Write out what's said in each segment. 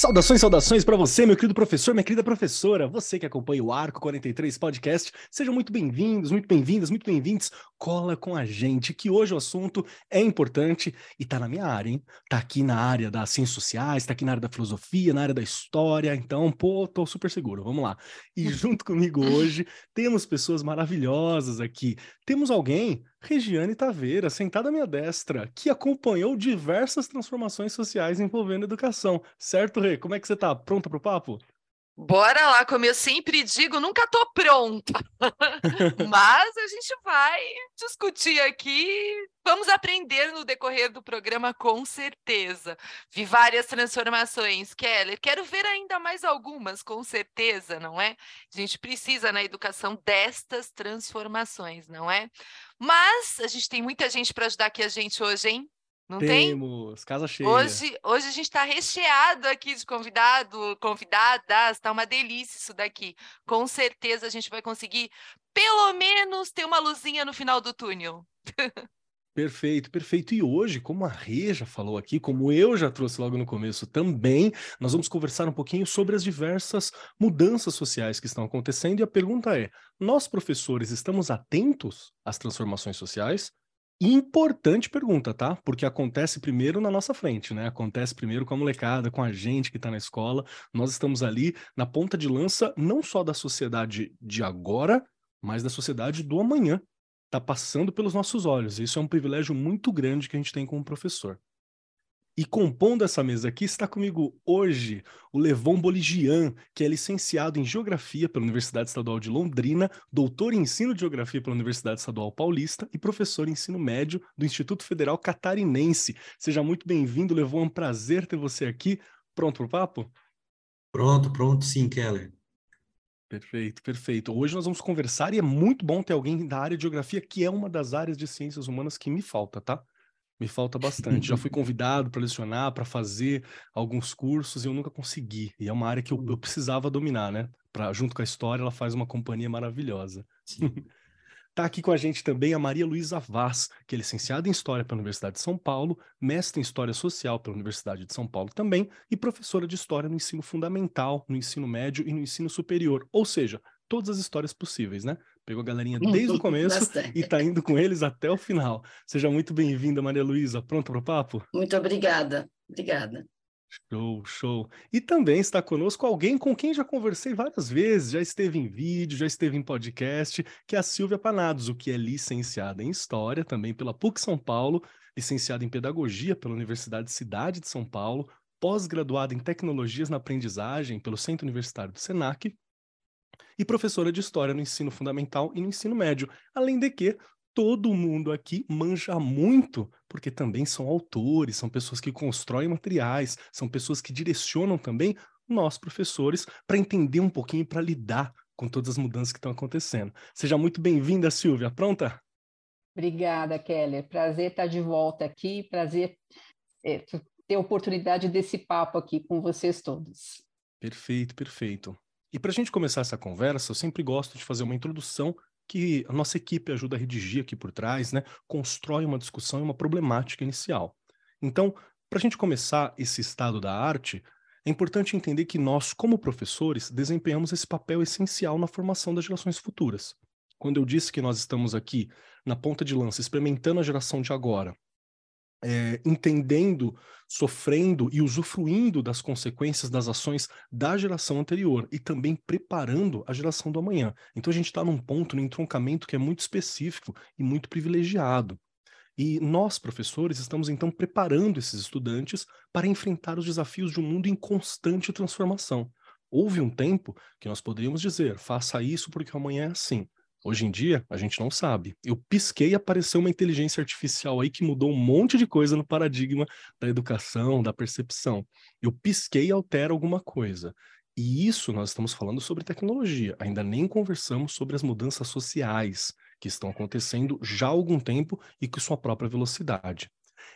Saudações, saudações para você, meu querido professor, minha querida professora, você que acompanha o Arco 43 Podcast, sejam muito bem-vindos, muito bem-vindas, muito bem-vindos. Cola com a gente, que hoje o assunto é importante e tá na minha área, hein? Tá aqui na área das ciências sociais, tá aqui na área da filosofia, na área da história, então, pô, tô super seguro, vamos lá. E junto comigo hoje temos pessoas maravilhosas aqui. Temos alguém Regiane Taveira, sentada à minha destra, que acompanhou diversas transformações sociais envolvendo educação. Certo, Rê? Como é que você tá? Pronta para o papo? Bora lá, como eu sempre digo, nunca tô pronta. Mas a gente vai discutir aqui, vamos aprender no decorrer do programa com certeza. Vi várias transformações, Keller. Quero ver ainda mais algumas, com certeza, não é? A gente precisa na educação destas transformações, não é? Mas a gente tem muita gente para ajudar aqui a gente hoje, hein? Não Temos, tem? casa cheia. Hoje, hoje a gente está recheado aqui de convidado, convidadas, está uma delícia isso daqui. Com certeza a gente vai conseguir, pelo menos, ter uma luzinha no final do túnel. Perfeito, perfeito. E hoje, como a Rê já falou aqui, como eu já trouxe logo no começo também, nós vamos conversar um pouquinho sobre as diversas mudanças sociais que estão acontecendo. E a pergunta é: nós, professores, estamos atentos às transformações sociais? Importante pergunta, tá? Porque acontece primeiro na nossa frente, né? Acontece primeiro com a molecada, com a gente que está na escola. Nós estamos ali na ponta de lança, não só da sociedade de agora, mas da sociedade do amanhã. Está passando pelos nossos olhos. Isso é um privilégio muito grande que a gente tem como professor. E compondo essa mesa aqui está comigo hoje o Levon Boligian, que é licenciado em Geografia pela Universidade Estadual de Londrina, doutor em Ensino de Geografia pela Universidade Estadual Paulista e professor em Ensino Médio do Instituto Federal Catarinense. Seja muito bem-vindo, Levon, é um prazer ter você aqui. Pronto para o papo? Pronto, pronto sim, Keller. Perfeito, perfeito. Hoje nós vamos conversar e é muito bom ter alguém da área de geografia, que é uma das áreas de ciências humanas que me falta, tá? Me falta bastante. Já fui convidado para lecionar, para fazer alguns cursos e eu nunca consegui. E é uma área que eu, eu precisava dominar, né? Pra, junto com a história, ela faz uma companhia maravilhosa. Está aqui com a gente também a Maria Luísa Vaz, que é licenciada em História pela Universidade de São Paulo, mestre em História Social pela Universidade de São Paulo também, e professora de História no ensino fundamental, no ensino médio e no ensino superior. Ou seja, todas as histórias possíveis, né? Pegou a galerinha desde o começo e está indo com eles até o final. Seja muito bem-vinda, Maria Luísa. Pronta para o papo? Muito obrigada. Obrigada. Show, show. E também está conosco alguém com quem já conversei várias vezes, já esteve em vídeo, já esteve em podcast, que é a Silvia Panados, o que é licenciada em História, também pela PUC São Paulo, licenciada em Pedagogia pela Universidade Cidade de São Paulo, pós-graduada em Tecnologias na Aprendizagem pelo Centro Universitário do SENAC e professora de História no ensino fundamental e no ensino médio. Além de que todo mundo aqui manja muito, porque também são autores, são pessoas que constroem materiais, são pessoas que direcionam também nós, professores, para entender um pouquinho, para lidar com todas as mudanças que estão acontecendo. Seja muito bem-vinda, Silvia. Pronta? Obrigada, Keller. Prazer estar de volta aqui, prazer é, ter a oportunidade desse papo aqui com vocês todos. Perfeito, perfeito. E para a gente começar essa conversa, eu sempre gosto de fazer uma introdução que a nossa equipe ajuda a redigir aqui por trás, né? Constrói uma discussão e uma problemática inicial. Então, para a gente começar esse estado da arte, é importante entender que nós, como professores, desempenhamos esse papel essencial na formação das gerações futuras. Quando eu disse que nós estamos aqui na ponta de lança, experimentando a geração de agora, é, entendendo, sofrendo e usufruindo das consequências das ações da geração anterior e também preparando a geração do amanhã. Então a gente está num ponto, num entroncamento que é muito específico e muito privilegiado. E nós, professores, estamos então preparando esses estudantes para enfrentar os desafios de um mundo em constante transformação. Houve um tempo que nós poderíamos dizer, faça isso porque amanhã é assim. Hoje em dia, a gente não sabe. Eu pisquei e apareceu uma inteligência artificial aí que mudou um monte de coisa no paradigma da educação, da percepção. Eu pisquei e altera alguma coisa. E isso nós estamos falando sobre tecnologia. Ainda nem conversamos sobre as mudanças sociais que estão acontecendo já há algum tempo e com sua própria velocidade.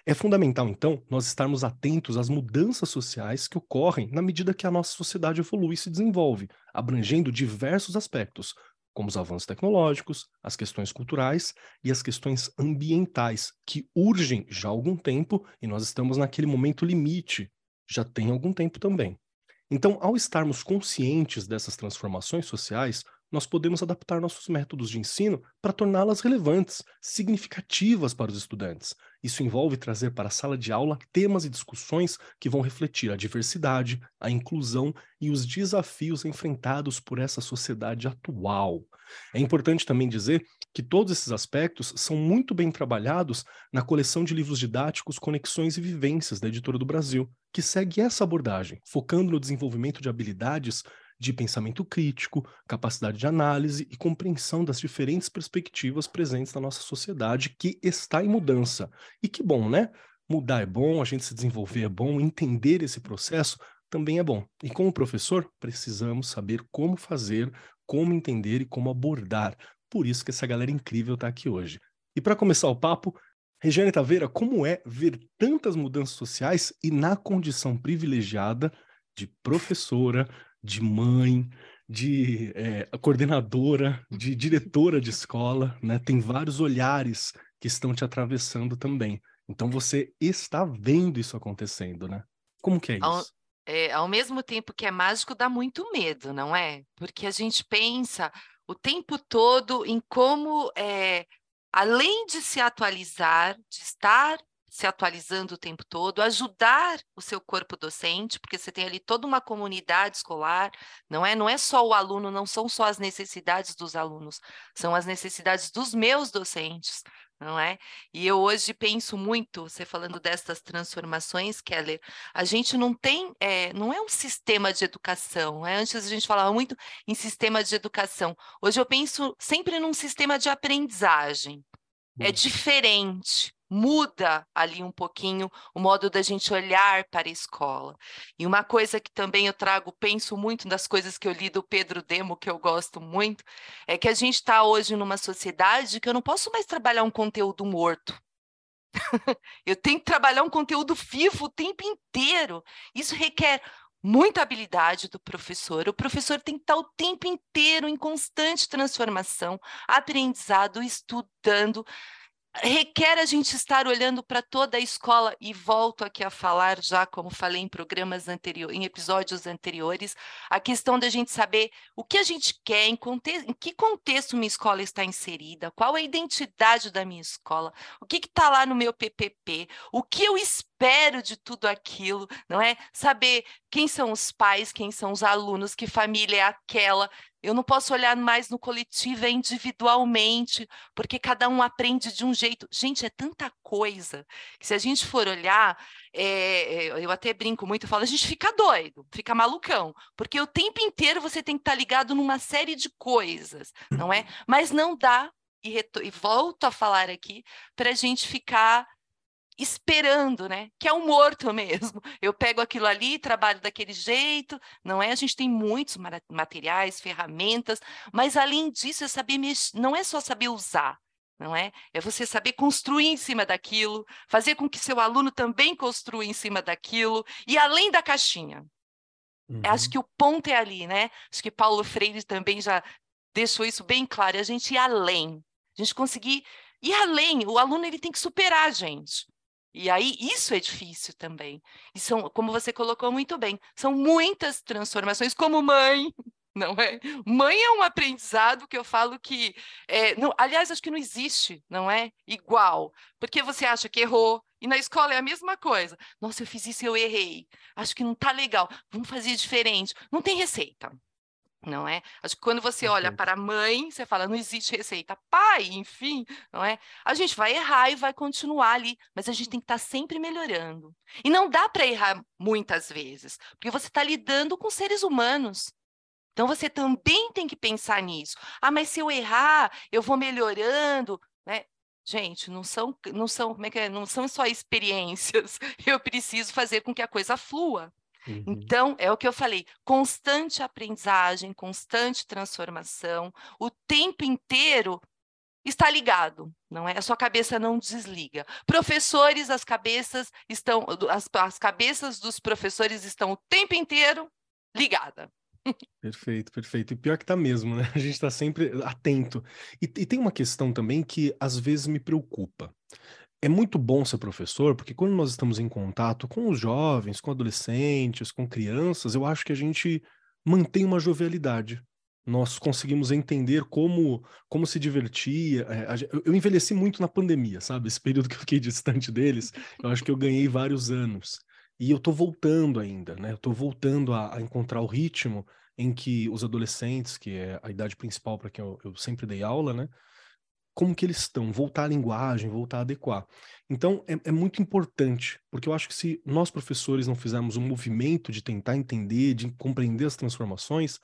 É fundamental, então, nós estarmos atentos às mudanças sociais que ocorrem na medida que a nossa sociedade evolui e se desenvolve, abrangendo diversos aspectos, como os avanços tecnológicos, as questões culturais e as questões ambientais, que urgem já há algum tempo e nós estamos naquele momento limite, já tem algum tempo também. Então, ao estarmos conscientes dessas transformações sociais, nós podemos adaptar nossos métodos de ensino para torná-las relevantes, significativas para os estudantes. Isso envolve trazer para a sala de aula temas e discussões que vão refletir a diversidade, a inclusão e os desafios enfrentados por essa sociedade atual. É importante também dizer que todos esses aspectos são muito bem trabalhados na coleção de livros didáticos Conexões e Vivências da Editora do Brasil, que segue essa abordagem, focando no desenvolvimento de habilidades de pensamento crítico, capacidade de análise e compreensão das diferentes perspectivas presentes na nossa sociedade que está em mudança. E que bom, né? Mudar é bom, a gente se desenvolver é bom, entender esse processo também é bom. E como professor, precisamos saber como fazer, como entender e como abordar. Por isso que essa galera incrível está aqui hoje. E para começar o papo, Regiane Taveira, como é ver tantas mudanças sociais e na condição privilegiada de professora, de mãe, de é, coordenadora, de diretora de escola, né? Tem vários olhares que estão te atravessando também. Então você está vendo isso acontecendo, né? Como que é isso? Ao, é, ao mesmo tempo que é mágico, dá muito medo, não é? Porque a gente pensa o tempo todo em como, é, além de se atualizar, de estar se atualizando o tempo todo, ajudar o seu corpo docente, porque você tem ali toda uma comunidade escolar, não é? Não é só o aluno, não são só as necessidades dos alunos, são as necessidades dos meus docentes, não é? E eu hoje penso muito, você falando dessas transformações, Keller, a gente não tem, é, não é um sistema de educação, é? antes a gente falava muito em sistema de educação, hoje eu penso sempre num sistema de aprendizagem, é diferente, muda ali um pouquinho o modo da gente olhar para a escola. E uma coisa que também eu trago, penso muito das coisas que eu li do Pedro Demo, que eu gosto muito, é que a gente está hoje numa sociedade que eu não posso mais trabalhar um conteúdo morto. eu tenho que trabalhar um conteúdo vivo o tempo inteiro. Isso requer muita habilidade do professor. O professor tem que estar o tempo inteiro em constante transformação, aprendizado, estudando, requer a gente estar olhando para toda a escola e volto aqui a falar já como falei em programas anteriores, em episódios anteriores, a questão da gente saber o que a gente quer, em, em que contexto minha escola está inserida, qual a identidade da minha escola, o que está lá no meu PPP, o que eu espero de tudo aquilo, não é? Saber quem são os pais, quem são os alunos, que família é aquela, eu não posso olhar mais no coletivo, é individualmente, porque cada um aprende de um jeito. Gente, é tanta coisa que se a gente for olhar, é, eu até brinco muito, falo, a gente fica doido, fica malucão, porque o tempo inteiro você tem que estar ligado numa série de coisas, não é? Mas não dá, e, e volto a falar aqui, para a gente ficar esperando, né? Que é o morto mesmo. Eu pego aquilo ali, trabalho daquele jeito, não é? A gente tem muitos materiais, ferramentas, mas além disso é saber mexer, não é só saber usar, não é? É você saber construir em cima daquilo, fazer com que seu aluno também construa em cima daquilo e além da caixinha. Uhum. Acho que o ponto é ali, né? Acho que Paulo Freire também já deixou isso bem claro, a gente ir além, a gente conseguir ir além, o aluno ele tem que superar a gente. E aí, isso é difícil também. E são, como você colocou muito bem, são muitas transformações, como mãe, não é? Mãe é um aprendizado que eu falo que, é, não, aliás, acho que não existe, não é? Igual, porque você acha que errou, e na escola é a mesma coisa. Nossa, eu fiz isso e eu errei. Acho que não está legal. Vamos fazer diferente. Não tem receita não é? Acho que quando você olha para a mãe, você fala, não existe receita. Pai, enfim, não é? A gente vai errar e vai continuar ali, mas a gente tem que estar tá sempre melhorando. E não dá para errar muitas vezes, porque você está lidando com seres humanos. Então você também tem que pensar nisso. Ah, mas se eu errar, eu vou melhorando, né? Gente, não são, não são, como é que é? Não são só experiências. Eu preciso fazer com que a coisa flua. Uhum. Então, é o que eu falei: constante aprendizagem, constante transformação, o tempo inteiro está ligado, não é? A sua cabeça não desliga. Professores, as cabeças estão, as, as cabeças dos professores estão o tempo inteiro ligada. Perfeito, perfeito. E pior que tá mesmo, né? A gente está sempre atento. E, e tem uma questão também que às vezes me preocupa. É muito bom ser professor, porque quando nós estamos em contato com os jovens, com adolescentes, com crianças, eu acho que a gente mantém uma jovialidade nós conseguimos entender como, como se divertia. É, eu envelheci muito na pandemia, sabe? Esse período que eu fiquei distante deles, eu acho que eu ganhei vários anos. E eu tô voltando ainda, né? Eu tô voltando a, a encontrar o ritmo em que os adolescentes, que é a idade principal para quem eu, eu sempre dei aula, né? Como que eles estão, voltar à linguagem, voltar a adequar. Então, é, é, muito importante, porque eu acho que se nós, professores, não fizermos um movimento de tentar entender, de compreender as transformações,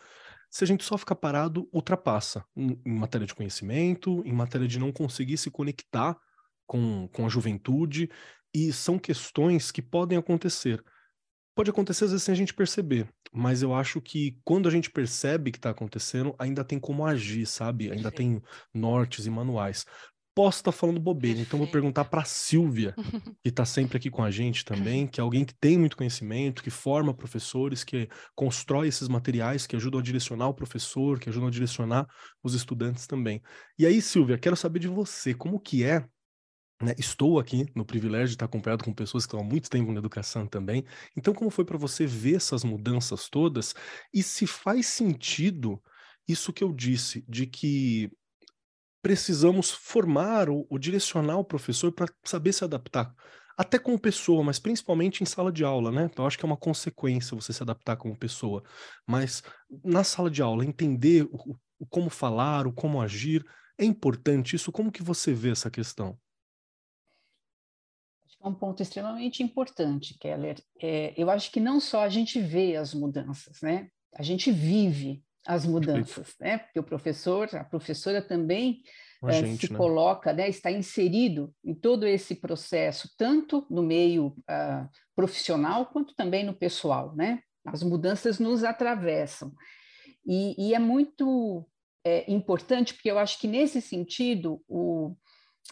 se a gente só ficar parado, ultrapassa em, em matéria de conhecimento, em matéria de não conseguir se conectar com, com a juventude, e são questões que podem acontecer. Pode acontecer às vezes sem a gente perceber, mas eu acho que quando a gente percebe que está acontecendo, ainda tem como agir, sabe? Ainda Sim. tem nortes e manuais posso estar falando bobeira, então vou perguntar para Silvia, que está sempre aqui com a gente também, que é alguém que tem muito conhecimento, que forma professores, que constrói esses materiais que ajudam a direcionar o professor, que ajudam a direcionar os estudantes também. E aí, Silvia, quero saber de você, como que é né, estou aqui no privilégio de estar acompanhado com pessoas que estão há muito tempo na educação também. Então, como foi para você ver essas mudanças todas e se faz sentido isso que eu disse, de que precisamos formar ou, ou direcionar o professor para saber se adaptar. Até como pessoa, mas principalmente em sala de aula, né? Eu acho que é uma consequência você se adaptar como pessoa. Mas na sala de aula, entender o, o como falar, o como agir, é importante isso. Como que você vê essa questão? É um ponto extremamente importante, Keller. É, eu acho que não só a gente vê as mudanças, né? A gente vive as mudanças, né? Porque o professor, a professora também a eh, gente, se né? coloca, né? Está inserido em todo esse processo, tanto no meio uh, profissional quanto também no pessoal, né? As mudanças nos atravessam e, e é muito é, importante porque eu acho que nesse sentido o,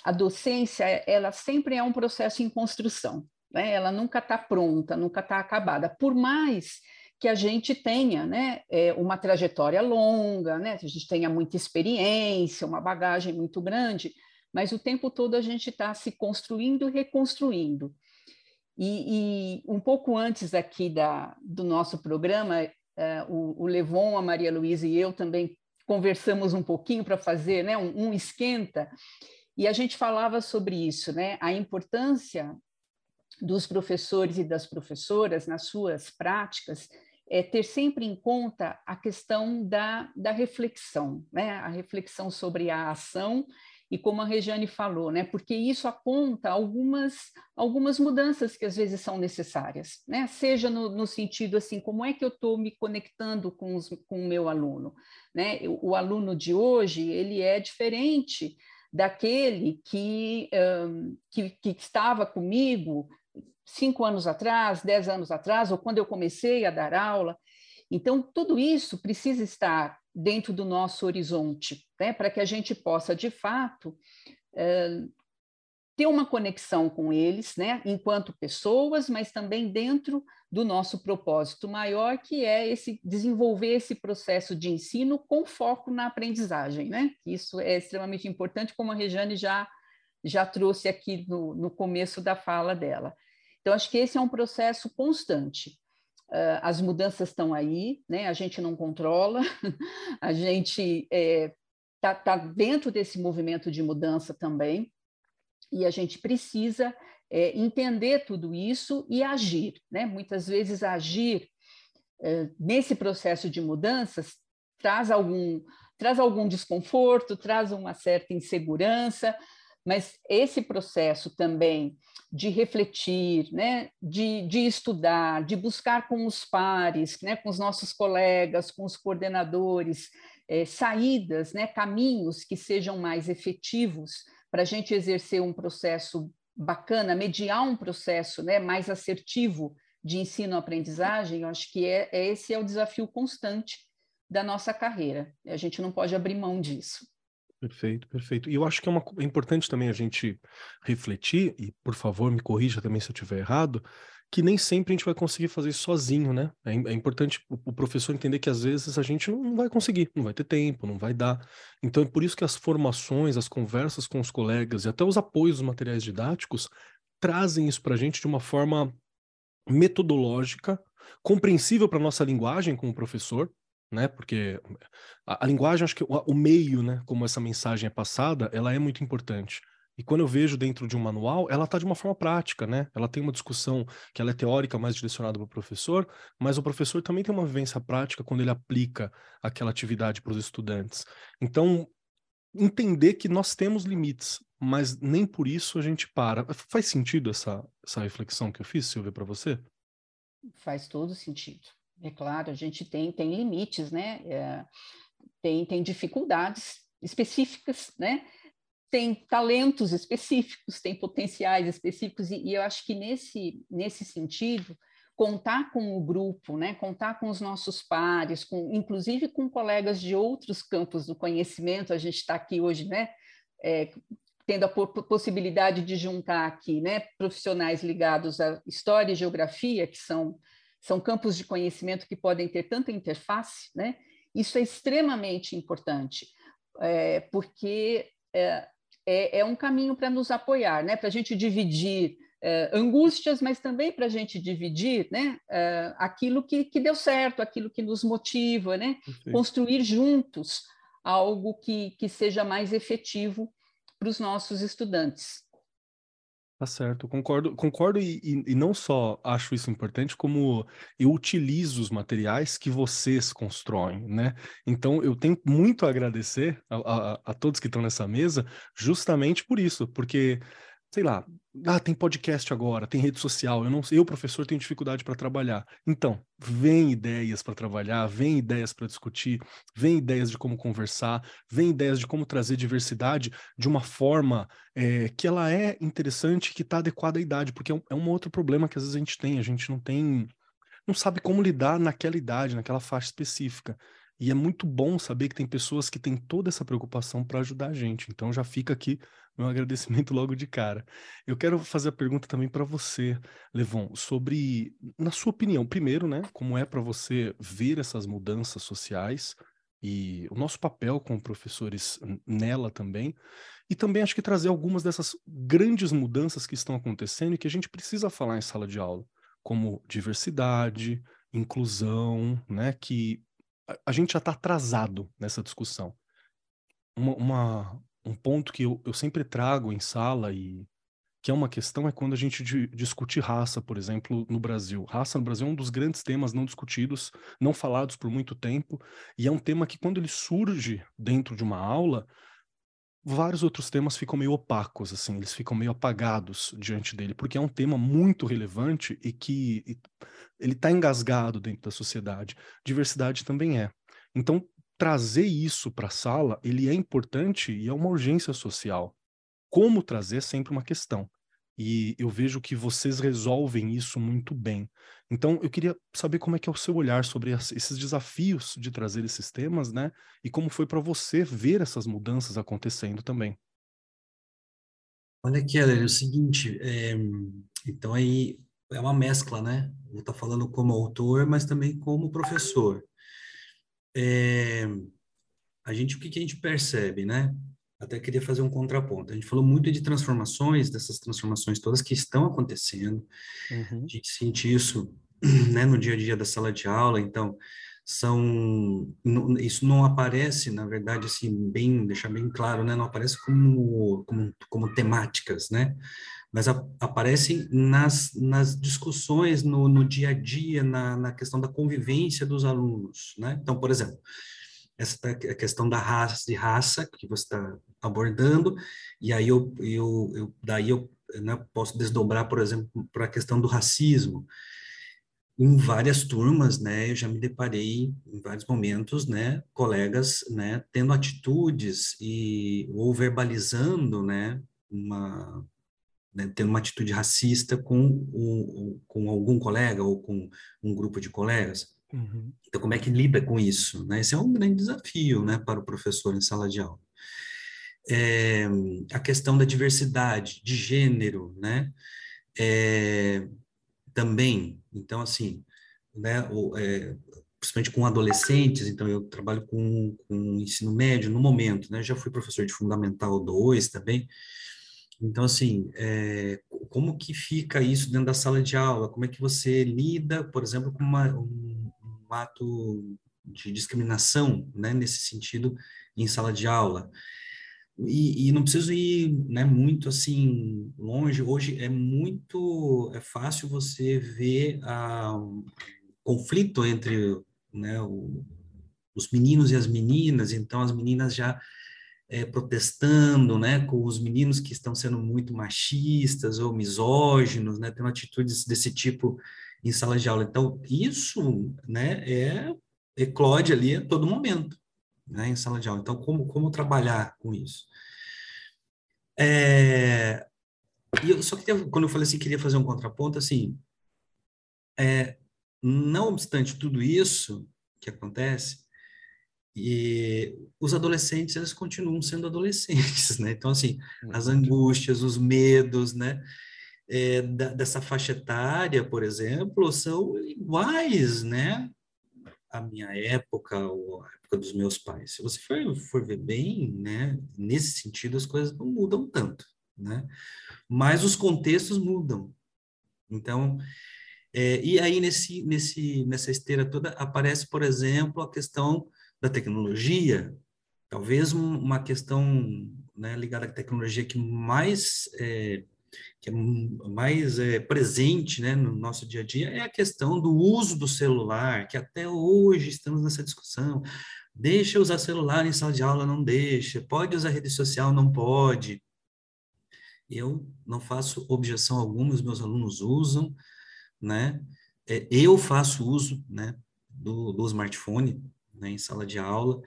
a docência ela sempre é um processo em construção, né? Ela nunca está pronta, nunca está acabada, por mais que a gente tenha né, é, uma trajetória longa, né, que a gente tenha muita experiência, uma bagagem muito grande, mas o tempo todo a gente está se construindo e reconstruindo. E, e, um pouco antes aqui da, do nosso programa, é, o, o Levon, a Maria Luísa e eu também conversamos um pouquinho para fazer né, um, um esquenta, e a gente falava sobre isso, né, a importância dos professores e das professoras nas suas práticas é ter sempre em conta a questão da, da reflexão, né? a reflexão sobre a ação e como a Regiane falou, né? porque isso aponta algumas, algumas mudanças que às vezes são necessárias, né? seja no, no sentido assim, como é que eu estou me conectando com, os, com o meu aluno? Né? O, o aluno de hoje, ele é diferente daquele que, um, que, que estava comigo cinco anos atrás, dez anos atrás, ou quando eu comecei a dar aula. Então, tudo isso precisa estar dentro do nosso horizonte, né, para que a gente possa, de fato, eh, ter uma conexão com eles, né, enquanto pessoas, mas também dentro do nosso propósito maior, que é esse desenvolver esse processo de ensino com foco na aprendizagem, né? Isso é extremamente importante, como a Rejane já já trouxe aqui no, no começo da fala dela. Então, acho que esse é um processo constante. Uh, as mudanças estão aí, né? a gente não controla, a gente está é, tá, tá dentro desse movimento de mudança também, e a gente precisa é, entender tudo isso e agir. Né? Muitas vezes, agir é, nesse processo de mudanças traz algum, traz algum desconforto, traz uma certa insegurança, mas esse processo também de refletir, né, de, de estudar, de buscar com os pares, né, com os nossos colegas, com os coordenadores, é, saídas, né, caminhos que sejam mais efetivos para a gente exercer um processo bacana, mediar um processo né, mais assertivo de ensino-aprendizagem, eu acho que é, é, esse é o desafio constante da nossa carreira. A gente não pode abrir mão disso. Perfeito, perfeito. E eu acho que é, uma, é importante também a gente refletir, e por favor me corrija também se eu estiver errado, que nem sempre a gente vai conseguir fazer isso sozinho, né? É, é importante o, o, professor entender que às vezes a gente não, não vai conseguir, não vai ter tempo, não vai dar. Então é por isso que as formações, as conversas com os colegas e até os apoios dos materiais didáticos trazem isso para a gente de uma forma metodológica, compreensível para nossa linguagem como professor, né? Porque a, a linguagem, acho que o, o, meio, né? Como essa mensagem é passada, ela é muito importante. E quando eu vejo dentro de um manual, ela está de uma forma prática, né? Ela tem uma discussão que ela é teórica, mais direcionada para o professor, mas o professor também tem uma vivência prática quando ele aplica aquela atividade para os estudantes. Então, entender que nós temos limites, mas nem por isso a gente para. Faz sentido essa, essa reflexão que eu fiz, Silvia, para você? Faz todo sentido. É claro, a gente tem, tem limites, né? É, tem, tem dificuldades específicas, né? Tem talentos específicos, tem potenciais específicos, e, e eu acho que nesse, nesse sentido, contar com o grupo, né? contar com os nossos pares, com, inclusive com colegas de outros campos do conhecimento, a gente está aqui hoje, né? É, tendo a possibilidade de juntar aqui né, profissionais ligados à história e geografia, que são são campos de conhecimento que podem ter tanta interface, né? Isso é extremamente importante, é, porque é, é, é, um caminho para nos apoiar, né? Para a gente dividir é, angústias, mas também para a gente dividir, né? É, aquilo que, que deu certo, aquilo que nos motiva, né? Construir juntos algo que, que seja mais efetivo para os nossos estudantes. Tá certo, concordo, concordo e, e, e, não só acho isso importante, como eu utilizo os materiais que vocês constroem, né? Então eu tenho muito a agradecer a, a, a todos que estão nessa mesa, justamente por isso, porque sei lá, ah, tem podcast agora, tem rede social, eu não eu professor tenho dificuldade para trabalhar. Então, vem ideias para trabalhar, vem ideias para discutir, vem ideias de como conversar, vem ideias de como trazer diversidade de uma forma é, que ela é interessante, que está adequada à idade, porque é um, é um outro problema que às vezes a gente tem, a gente não tem, não sabe como lidar naquela idade, naquela faixa específica. E é muito bom saber que tem pessoas que têm toda essa preocupação para ajudar a gente. Então já fica aqui meu agradecimento logo de cara. Eu quero fazer a pergunta também para você, Levon, sobre, na sua opinião, primeiro, né, como é para você ver essas mudanças sociais e o nosso papel como professores nela também, e também acho que trazer algumas dessas grandes mudanças que estão acontecendo e que a gente precisa falar em sala de aula, como diversidade, inclusão, né, que a, gente já está atrasado nessa discussão. Uma, uma, um ponto que eu, eu sempre trago em sala e que é uma questão é quando a gente discute raça, por exemplo, no Brasil. Raça no Brasil é um dos grandes temas não discutidos, não falados por muito tempo, e é um tema que quando ele surge dentro de uma aula, vários outros temas ficam meio opacos, assim, eles ficam meio apagados diante dele, porque é um tema muito relevante e que e, ele está engasgado dentro da sociedade. Diversidade também é. Então, trazer isso para a sala, ele é importante e é uma urgência social. Como trazer é sempre uma questão. E eu vejo que vocês resolvem isso muito bem. Então, eu queria saber como é que é o seu olhar sobre esses desafios de trazer esses temas, né? E como foi para você ver essas mudanças acontecendo também. Olha, Keller, é o seguinte, é, então aí é uma mescla, né? Eu estou falando como autor, mas também como professor é, a gente, o que, que a gente percebe, né? Até queria fazer um contraponto. A gente falou muito de transformações, dessas transformações todas que estão acontecendo. Uhum. A gente sente isso né, no dia a dia da sala de aula, então são isso não aparece na verdade assim bem deixar bem claro né não aparece como como, como temáticas né mas a, aparecem nas, nas discussões no, no dia a dia, na, na questão da convivência dos alunos, né? Então, por exemplo, essa a questão da raça, de raça que você está abordando, e aí eu, eu, eu daí eu né, posso desdobrar, por exemplo, para a questão do racismo. Em várias turmas, né, eu já me deparei em vários momentos, né, colegas, né, tendo atitudes e ou verbalizando, né, uma né, tendo uma atitude racista com, o, com algum colega ou com um grupo de colegas. Uhum. Então, como é que lida com isso? Né? Esse é um grande desafio né, para o professor em sala de aula. é, a questão da diversidade, de gênero, né? É, também, então, assim, né, o, é, principalmente com adolescentes, então eu trabalho com, com ensino médio no momento, né? Já fui professor de Fundamental 2 também. Então, assim, é, como que fica isso dentro da sala de aula? Como é que você lida, por exemplo, com uma, um, um ato de discriminação, né, nesse sentido, em sala de aula? E, e, não preciso ir né, muito assim longe. Hoje é muito é fácil você ver a, um conflito entre né, o, os meninos e as meninas. Então as meninas já é, protestando, né, com os meninos que estão sendo muito machistas ou misóginos, né, tendo atitudes desse tipo em sala de aula. Então isso, né, é eclode ali a todo momento né, em sala de aula. Então, como, como trabalhar com isso? É, e eu só queria, quando eu falei assim, queria fazer um contraponto, assim, é, não obstante tudo isso que acontece, e os adolescentes, eles continuam sendo adolescentes, né? Então, assim, as angústias, os medos, né? É, da, dessa faixa etária, por exemplo, são iguais, né? a minha época ou a época dos meus pais. Se você for, for ver bem, né, nesse sentido as coisas não mudam tanto, né? Mas os contextos mudam. Então, é, e aí nesse, nesse, nessa esteira toda aparece, por exemplo, a questão da tecnologia, talvez uma questão né, ligada à tecnologia que mais é, que é mais é, presente né, no nosso dia a dia é a questão do uso do celular, que até hoje estamos nessa discussão. Deixa usar celular em sala de aula, não deixa. Pode usar rede social, não pode. Eu não faço objeção alguma, os meus alunos usam, né? É, eu faço uso, né, do, do smartphone, né, em sala de aula,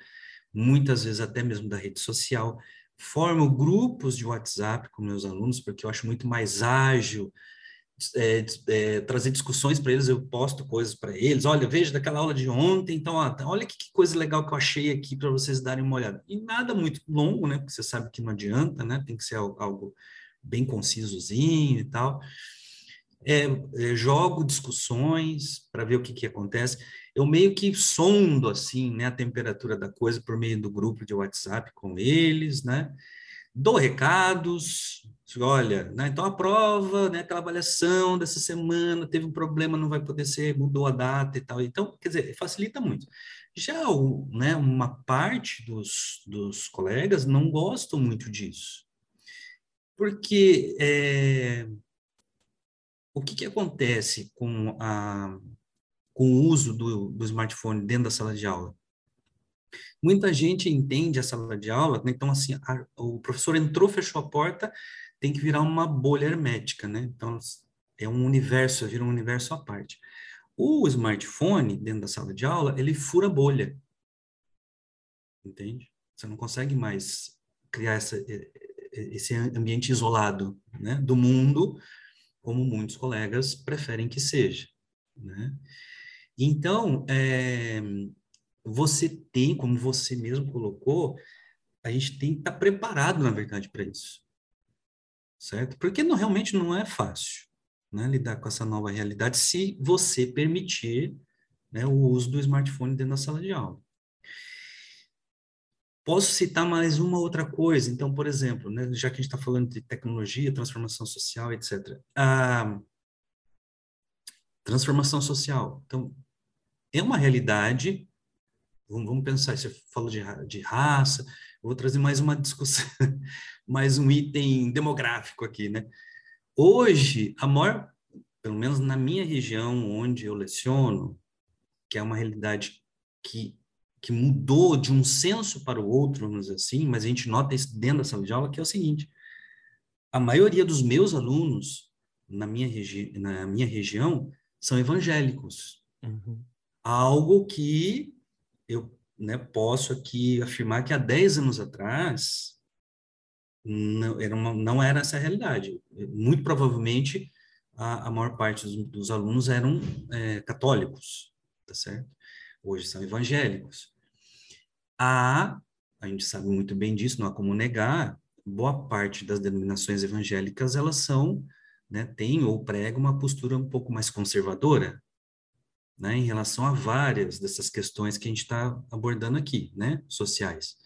muitas vezes até mesmo da rede social formo grupos de WhatsApp com meus alunos, porque eu acho muito mais ágil é, é, trazer discussões para eles, eu posto coisas para eles. Olha, veja daquela aula de ontem, então, ó, olha que, que, coisa legal que eu achei aqui para vocês darem uma olhada. E nada muito longo, né? Porque você sabe que não adianta, né? Tem que ser algo bem concisozinho e tal. É, é, jogo discussões para ver o que, que acontece eu meio que sondo assim, né, a temperatura da coisa por meio do grupo de WhatsApp com eles, né? Dou recados, olha, né, então a prova, né, aquela avaliação dessa semana teve um problema, não vai poder ser, mudou a data e tal. Então, quer dizer, facilita muito. Já o, né, uma parte dos, dos colegas não gostam muito disso. Porque é, o que, que acontece com a, com o uso do, do smartphone dentro da sala de aula. Muita gente entende a sala de aula, né? então assim, a, o professor entrou, fechou a porta, tem que virar uma bolha hermética, né? Então é um universo, vira um universo à parte. O smartphone dentro da sala de aula, ele fura bolha. Entende? Você não consegue mais criar essa, esse ambiente isolado, né, do mundo, como muitos colegas preferem que seja, né? Então, é, você tem, como você mesmo colocou, a gente tem que estar preparado, na verdade, para isso. Certo? Porque não, realmente não é fácil né, lidar com essa nova realidade se você permitir né, o uso do smartphone dentro da sala de aula. Posso citar mais uma outra coisa. Então, por exemplo, né, já que a gente está falando de tecnologia, transformação social, etc. A transformação social. Então, é uma realidade. Vamos, pensar, você falou de, de raça, vou trazer mais uma discussão, mais um item demográfico aqui, né? Hoje, a maior, pelo menos na minha região onde eu leciono, que é uma realidade que, que mudou de um senso para o outro, vamos dizer assim, mas a gente nota isso dentro da sala de aula, que é o seguinte, a maioria dos meus alunos na minha, regi na minha região são evangélicos. Uhum algo que eu né, posso aqui afirmar que há 10 anos atrás não era, uma, não era essa a realidade. Muito provavelmente a, a maior parte dos, dos alunos eram é, católicos, tá certo? Hoje são evangélicos. Há a gente sabe muito bem disso, não há como negar, boa parte das denominações evangélicas, elas são, né, têm ou pregam uma postura um pouco mais conservadora, né, em relação a várias dessas questões que a gente está abordando aqui, né, sociais.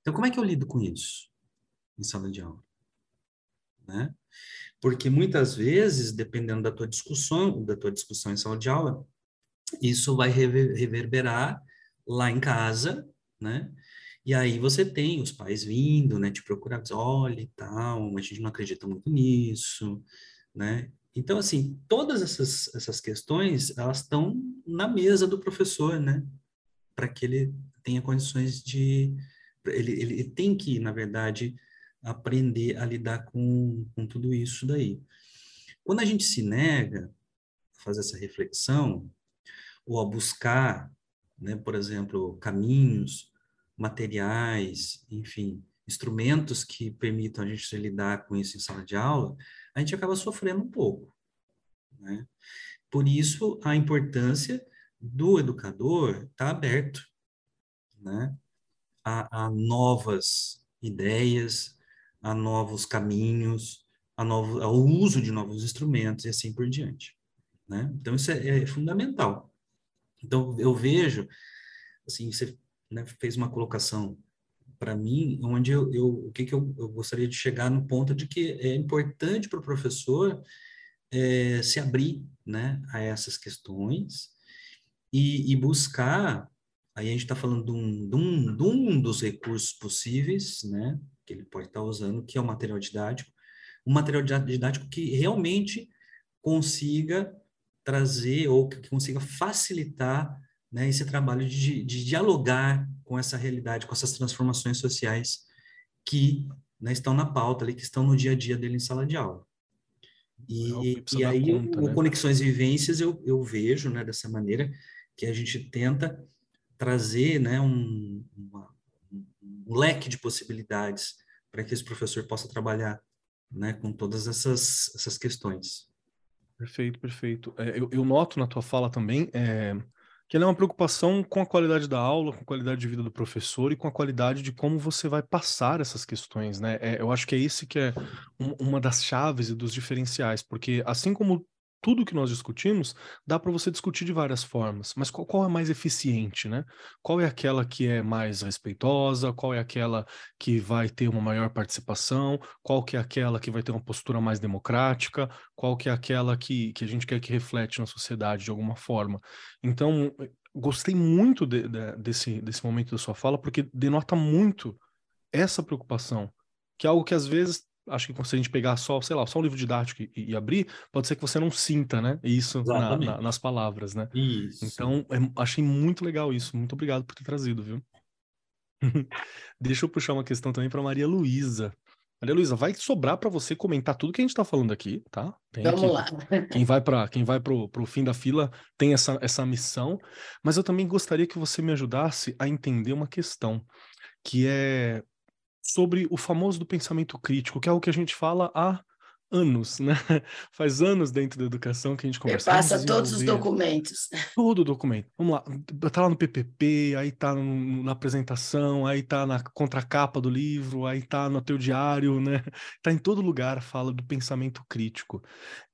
Então, como é que eu lido com isso em sala de aula? Né? Porque muitas vezes, dependendo da tua discussão, da tua discussão em sala de aula, isso vai reverberar lá em casa, né? E aí você tem os pais vindo, né, te procurar, olha e tal, a gente não acredita muito nisso, né? Então, assim, todas essas, essas questões, elas estão na mesa do professor, né? Para que ele tenha condições de... Ele, ele tem que, na verdade, aprender a lidar com, com tudo isso daí. Quando a gente se nega a fazer essa reflexão, ou a buscar, né, por exemplo, caminhos, materiais, enfim, instrumentos que permitam a gente lidar com isso em sala de aula, a gente acaba sofrendo um pouco. Né? Por isso, a importância do educador estar tá aberto né? a, a novas ideias, a novos caminhos, a novo, ao uso de novos instrumentos e assim por diante. Né? Então, isso é, é fundamental. Então, eu vejo, assim, você né, fez uma colocação para mim, onde eu, eu o que, que eu, eu, gostaria de chegar no ponto de que é importante para o professor é, se abrir né, a essas questões e, e buscar, aí a gente está falando de um, de, um, de um dos recursos possíveis, né, que ele pode estar tá usando, que é o material didático, um material didático que realmente consiga trazer ou que consiga facilitar né, esse trabalho de, de dialogar com essa realidade, com essas transformações sociais que né, estão na pauta ali, que estão no dia a dia dele em sala de aula. E, e aí, conta, o, né? Conexões e Vivências, eu, eu vejo né, dessa maneira que a gente tenta trazer né, um, uma, um leque de possibilidades para que esse professor possa trabalhar né, com todas essas, essas questões. Perfeito, perfeito. É, eu, eu, noto na tua fala também é, que ela é uma preocupação com a qualidade da aula, com a qualidade de vida do professor e com a qualidade de como você vai passar essas questões, né? É, eu acho que é esse que é um, uma das chaves e dos diferenciais, porque assim como tudo que nós discutimos, dá para você discutir de várias formas, mas qual, qual, é mais eficiente, né? Qual é aquela que é mais respeitosa, qual é aquela que vai ter uma maior participação, qual que é aquela que vai ter uma postura mais democrática, qual que é aquela que, que a gente quer que reflete na sociedade de alguma forma. Então, gostei muito de, de, desse, desse momento da sua fala, porque denota muito essa preocupação, que é algo que às vezes acho que se a gente pegar só, sei lá, só um livro didático e, e abrir, pode ser que você não sinta, né? Isso na, na, nas palavras, né? Isso. Então, é, achei muito legal isso. Muito obrigado por ter trazido, viu? Deixa eu puxar uma questão também para Maria Luísa. Maria Luísa, vai sobrar para você comentar tudo que a gente está falando aqui, tá? Tem Vamos aqui, lá. Quem vai para quem vai pro, pro fim da fila tem essa, essa missão, mas eu também gostaria que você me ajudasse a entender uma questão, que é sobre o famoso do pensamento crítico, que é o que a gente fala há anos, né? Faz anos dentro da educação que a gente conversa. Passa todos os documentos. Todo o documento. Vamos lá, tá lá no PPP, aí tá no, na apresentação, aí tá na contracapa do livro, aí tá no teu diário, né? Tá em todo lugar, fala do pensamento crítico.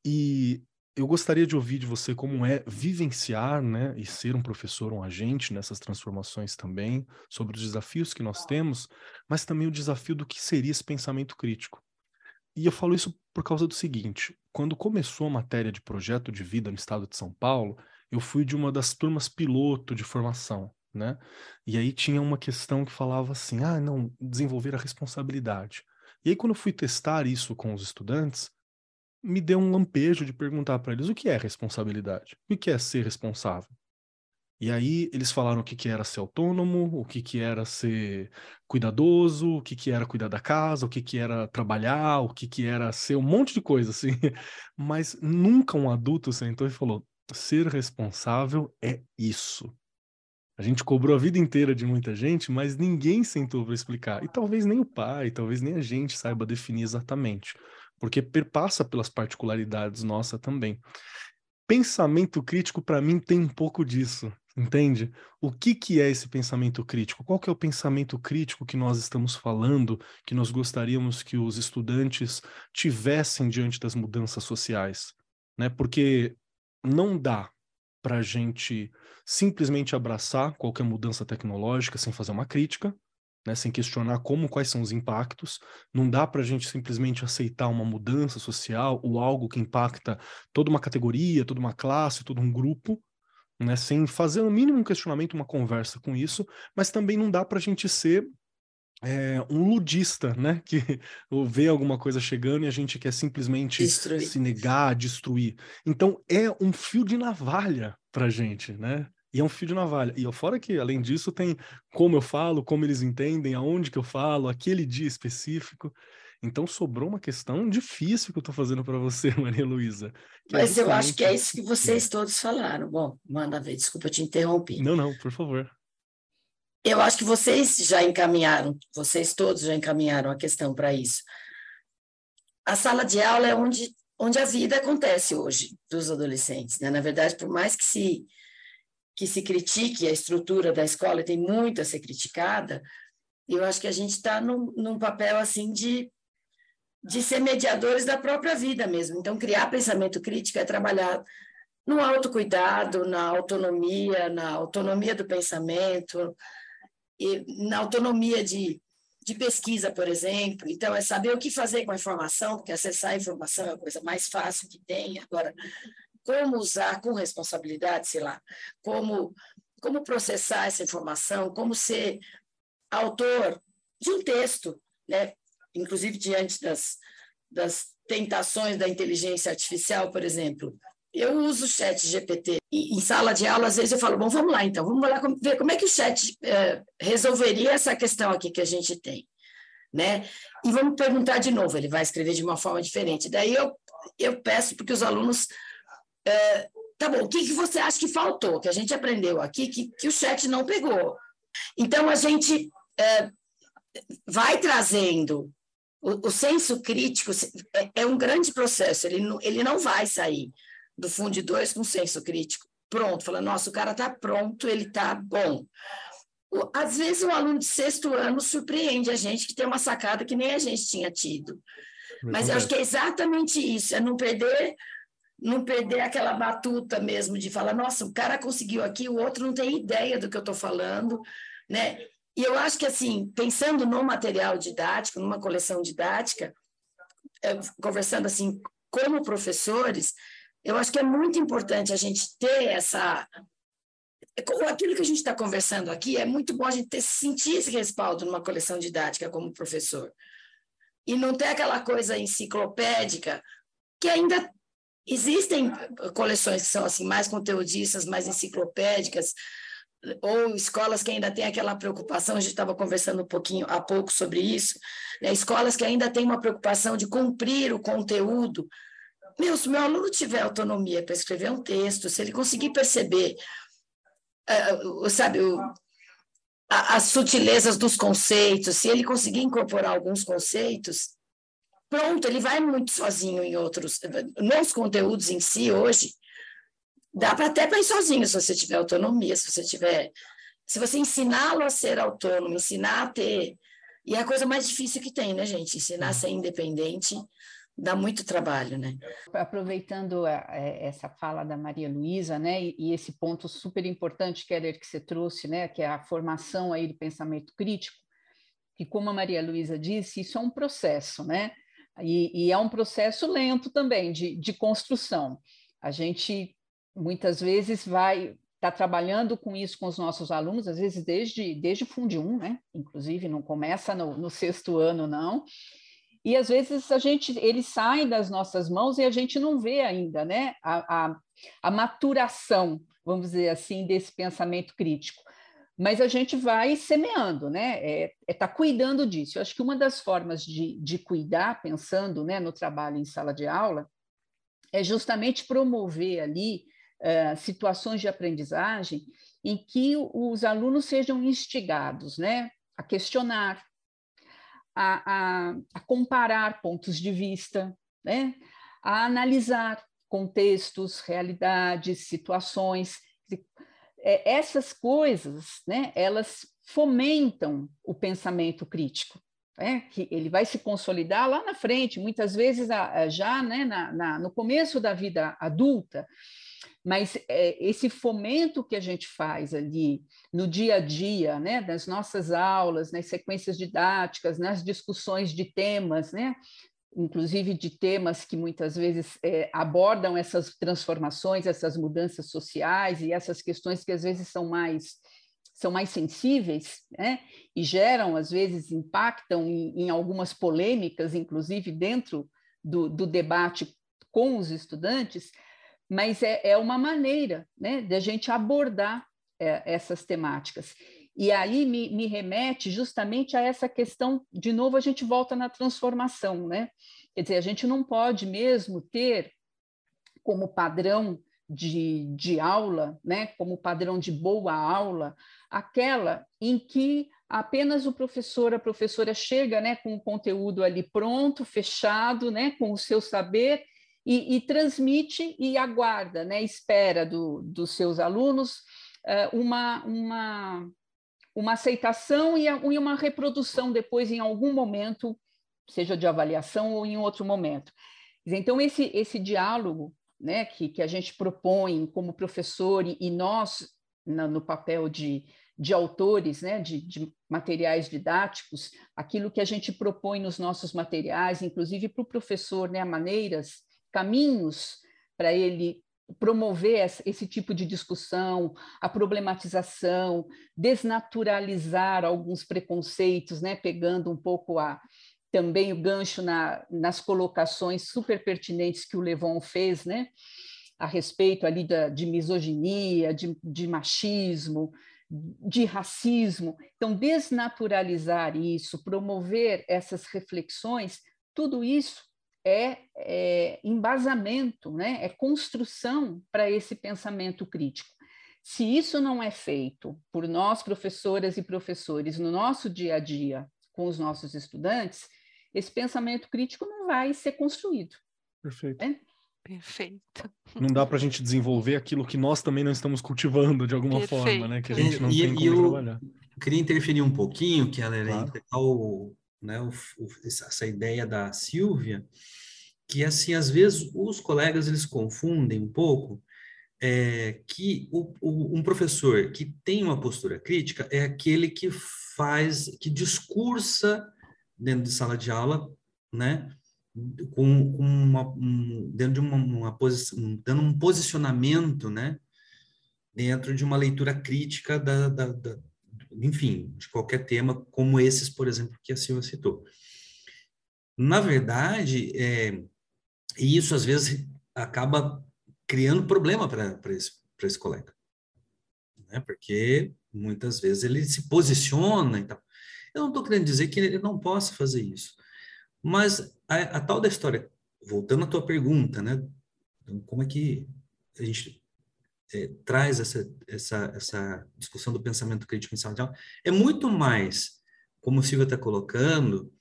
E eu gostaria de ouvir de você como é vivenciar, né, e ser um professor, um agente nessas transformações também, sobre os desafios que nós temos, mas também o desafio do que seria esse pensamento crítico. E eu falo isso por causa do seguinte: quando começou a matéria de projeto de vida no estado de São Paulo, eu fui de uma das turmas piloto de formação, né? E aí tinha uma questão que falava assim: ah, não, desenvolver a responsabilidade. E aí, quando eu fui testar isso com os estudantes, me deu um lampejo de perguntar para eles o que é responsabilidade, o que é ser responsável. E aí eles falaram o que, que era ser autônomo, o que, que era ser cuidadoso, o que, que era cuidar da casa, o que, que era trabalhar, o que, que era ser um monte de coisa, assim. Mas nunca um adulto sentou e falou: ser responsável é isso. A gente cobrou a vida inteira de muita gente, mas ninguém sentou para explicar. E talvez nem o pai, talvez nem a gente saiba definir exatamente porque perpassa pelas particularidades nossa também. Pensamento crítico, para mim, tem um pouco disso, Entende? O que, que é esse pensamento crítico? Qual que é o pensamento crítico que nós estamos falando, que nós gostaríamos que os estudantes tivessem diante das mudanças sociais? Né? Porque não dá para a gente simplesmente abraçar qualquer mudança tecnológica sem fazer uma crítica, né, sem questionar como, quais são os impactos. Não dá para a gente simplesmente aceitar uma mudança social ou algo que impacta toda uma categoria, toda uma classe, todo um grupo, né, sem fazer no mínimo um questionamento, uma conversa com isso, mas também não dá para a gente ser é, um ludista, né, que vê alguma coisa chegando e a gente quer simplesmente destruir. se negar, destruir. Então é um fio de navalha para gente, né? E é um fio de navalha. E fora que, além disso, tem como eu falo, como eles entendem, aonde que eu falo, aquele dia específico. Então sobrou uma questão difícil que eu estou fazendo para você, Maria Luísa. É Mas é eu acho que é isso que vocês todos falaram. Bom, manda ver, desculpa te interromper. Não, não, por favor. Eu acho que vocês já encaminharam, vocês todos já encaminharam a questão para isso. A sala de aula é onde, onde a vida acontece hoje dos adolescentes. Né? Na verdade, por mais que se, que se critique a estrutura da escola, tem muito a ser criticada, eu acho que a gente está num, num papel assim de de ser mediadores da própria vida mesmo. Então, criar pensamento crítico é trabalhar no autocuidado, na autonomia, na autonomia do pensamento, e na autonomia de, de pesquisa, por exemplo. Então, é saber o que fazer com a informação, porque acessar a informação é a coisa mais fácil que tem. Agora, como usar com responsabilidade, sei lá, como, como processar essa informação, como ser autor de um texto, né? inclusive diante das, das tentações da inteligência artificial, por exemplo. Eu uso o chat GPT em sala de aula, às vezes eu falo, bom, vamos lá então, vamos lá ver como é que o chat é, resolveria essa questão aqui que a gente tem, né? E vamos perguntar de novo, ele vai escrever de uma forma diferente. Daí eu, eu peço porque os alunos... É, tá bom, o que, que você acha que faltou, que a gente aprendeu aqui, que, que o chat não pegou? Então, a gente é, vai trazendo o, o senso crítico é, é, um grande processo, ele não, ele não vai sair do Fundo 2 com senso crítico pronto, falando, nossa, o cara está pronto, ele está bom. Às vezes, um aluno de sexto ano surpreende a gente que tem uma sacada que nem a gente tinha tido. Mas eu acho que é exatamente isso, é não perder não perder aquela batuta mesmo de falar, nossa, o cara conseguiu aqui, o outro não tem ideia do que eu estou falando, né? E eu acho que, assim, pensando no material didático, numa coleção didática, é, conversando assim, como professores, eu acho que é muito importante a gente ter essa. Aquilo que a gente está conversando aqui, é muito bom a gente ter, sentir esse respaldo numa coleção didática como professor. E não ter aquela coisa enciclopédica, que ainda existem coleções que são assim mais conteudistas, mais enciclopédicas, ou escolas que ainda têm aquela preocupação, a gente estava conversando um pouquinho há pouco sobre isso, né? escolas que ainda têm uma preocupação de cumprir o conteúdo. Meu, se meu aluno tiver autonomia para escrever um texto, se ele conseguir perceber, uh, sabe, o, a, as sutilezas dos conceitos, se ele conseguir incorporar alguns conceitos, pronto, ele vai muito sozinho em outros, nos conteúdos em si hoje, Dá para até para ir sozinho, se você tiver autonomia, se você tiver. Se você ensiná-lo a ser autônomo, ensinar a ter. E é a coisa mais difícil que tem, né, gente? Ensinar a ser independente dá muito trabalho, né? Aproveitando a, a, essa fala da Maria Luísa, né, e, e, esse ponto super importante, Keller, que você trouxe, né, que é a formação aí do pensamento crítico, que como a Maria Luísa disse, isso é um processo, né? E, e é um processo lento também de, de construção. A gente muitas vezes vai estar tá trabalhando com isso com os nossos alunos, às vezes desde, desde o Fundo 1, né? Inclusive, não começa no, no sexto ano, não. E às vezes a gente, ele sai das nossas mãos e a gente não vê ainda, né? A, a, a maturação, vamos dizer assim, desse pensamento crítico. Mas a gente vai semeando, né? É é tá cuidando disso. Eu acho que uma das formas de, de cuidar, pensando né, no trabalho em sala de aula, é justamente promover ali uh, situações de aprendizagem em que os alunos sejam instigados né, a questionar, a, a, a comparar pontos de vista, né, a analisar contextos, realidades, situações. É, essas coisas, né, elas fomentam o pensamento crítico, né, que ele vai se consolidar lá na frente, muitas vezes já né, na, na, no começo da vida adulta, mas é, esse fomento que a gente faz ali no dia a dia, né, nas nossas aulas, nas sequências didáticas, nas discussões de temas, né, inclusive de temas que muitas vezes é, abordam essas transformações, essas mudanças sociais e essas questões que às vezes são mais são mais sensíveis, né? E geram às vezes impactam em, em algumas polêmicas, inclusive dentro do, do, debate com os estudantes, mas é, é uma maneira, né, de a gente abordar é, essas temáticas. E aí me, me, remete justamente a essa questão, de novo, a gente volta na transformação, né? Quer dizer, a gente não pode mesmo ter como padrão de, de aula, né, como padrão de boa aula, aquela em que apenas o professor, a professora chega né, com o conteúdo ali pronto, fechado, né, com o seu saber, e, e transmite e aguarda, né, espera do, dos seus alunos uh, uma, uma uma aceitação e uma reprodução depois em algum momento, seja de avaliação ou em outro momento. Então, esse, esse diálogo né, que, que a gente propõe como professor e, e nós, na, no papel de, de autores né, de, de, materiais didáticos, aquilo que a gente propõe nos nossos materiais, inclusive para o professor, né, maneiras, caminhos para ele promover esse tipo de discussão, a problematização, desnaturalizar alguns preconceitos, né, pegando um pouco a também o gancho na, nas colocações super pertinentes que o Levon fez, né, a respeito ali da, de misoginia, de, de machismo, de racismo. Então, desnaturalizar isso, promover essas reflexões, tudo isso é, é embasamento, né? é construção para esse pensamento crítico. Se isso não é feito por nós, professoras e professores, no nosso dia a dia, com os nossos estudantes, esse pensamento crítico não vai ser construído. Perfeito. É? Perfeito. Não dá para a gente desenvolver aquilo que nós também não estamos cultivando de alguma Perfeito. forma, né? Que a gente não e, tem como eu trabalhar. Queria interferir um pouquinho, que ela era claro. Né, o, o, essa ideia da Silvia, que assim às vezes os colegas eles confundem um pouco é, que o, o, um professor que tem uma postura crítica é aquele que faz, que discursa dentro de sala de aula, né, com, com uma, um, dentro de uma, uma posição, dando um posicionamento, né, dentro de uma leitura crítica da, da, da, enfim, de qualquer tema, como esses, por exemplo, que a Silvia citou. Na verdade, é, e isso, às vezes, acaba criando problema para esse, esse colega. Né? Porque, muitas vezes, ele se posiciona e tal. Eu não estou querendo dizer que ele não possa fazer isso. Mas a, a tal da história, voltando à tua pergunta, né? Então, como é que a gente é, traz essa, essa, essa discussão do pensamento crítico em sala de aula? É muito mais, como o Silvia está colocando,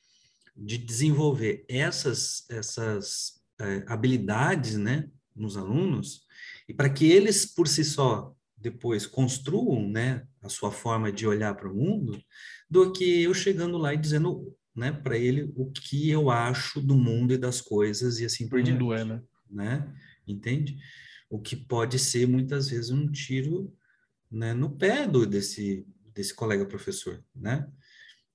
de desenvolver essas, essas é, habilidades, né, nos alunos, e para que eles por si só depois construam, né, a sua forma de olhar para o mundo, do que eu chegando lá e dizendo, né, para ele o que eu acho do mundo e das coisas e assim por diante. É, né? né? Entende? O que pode ser muitas vezes um tiro, né, no pé do desse desse colega professor, né?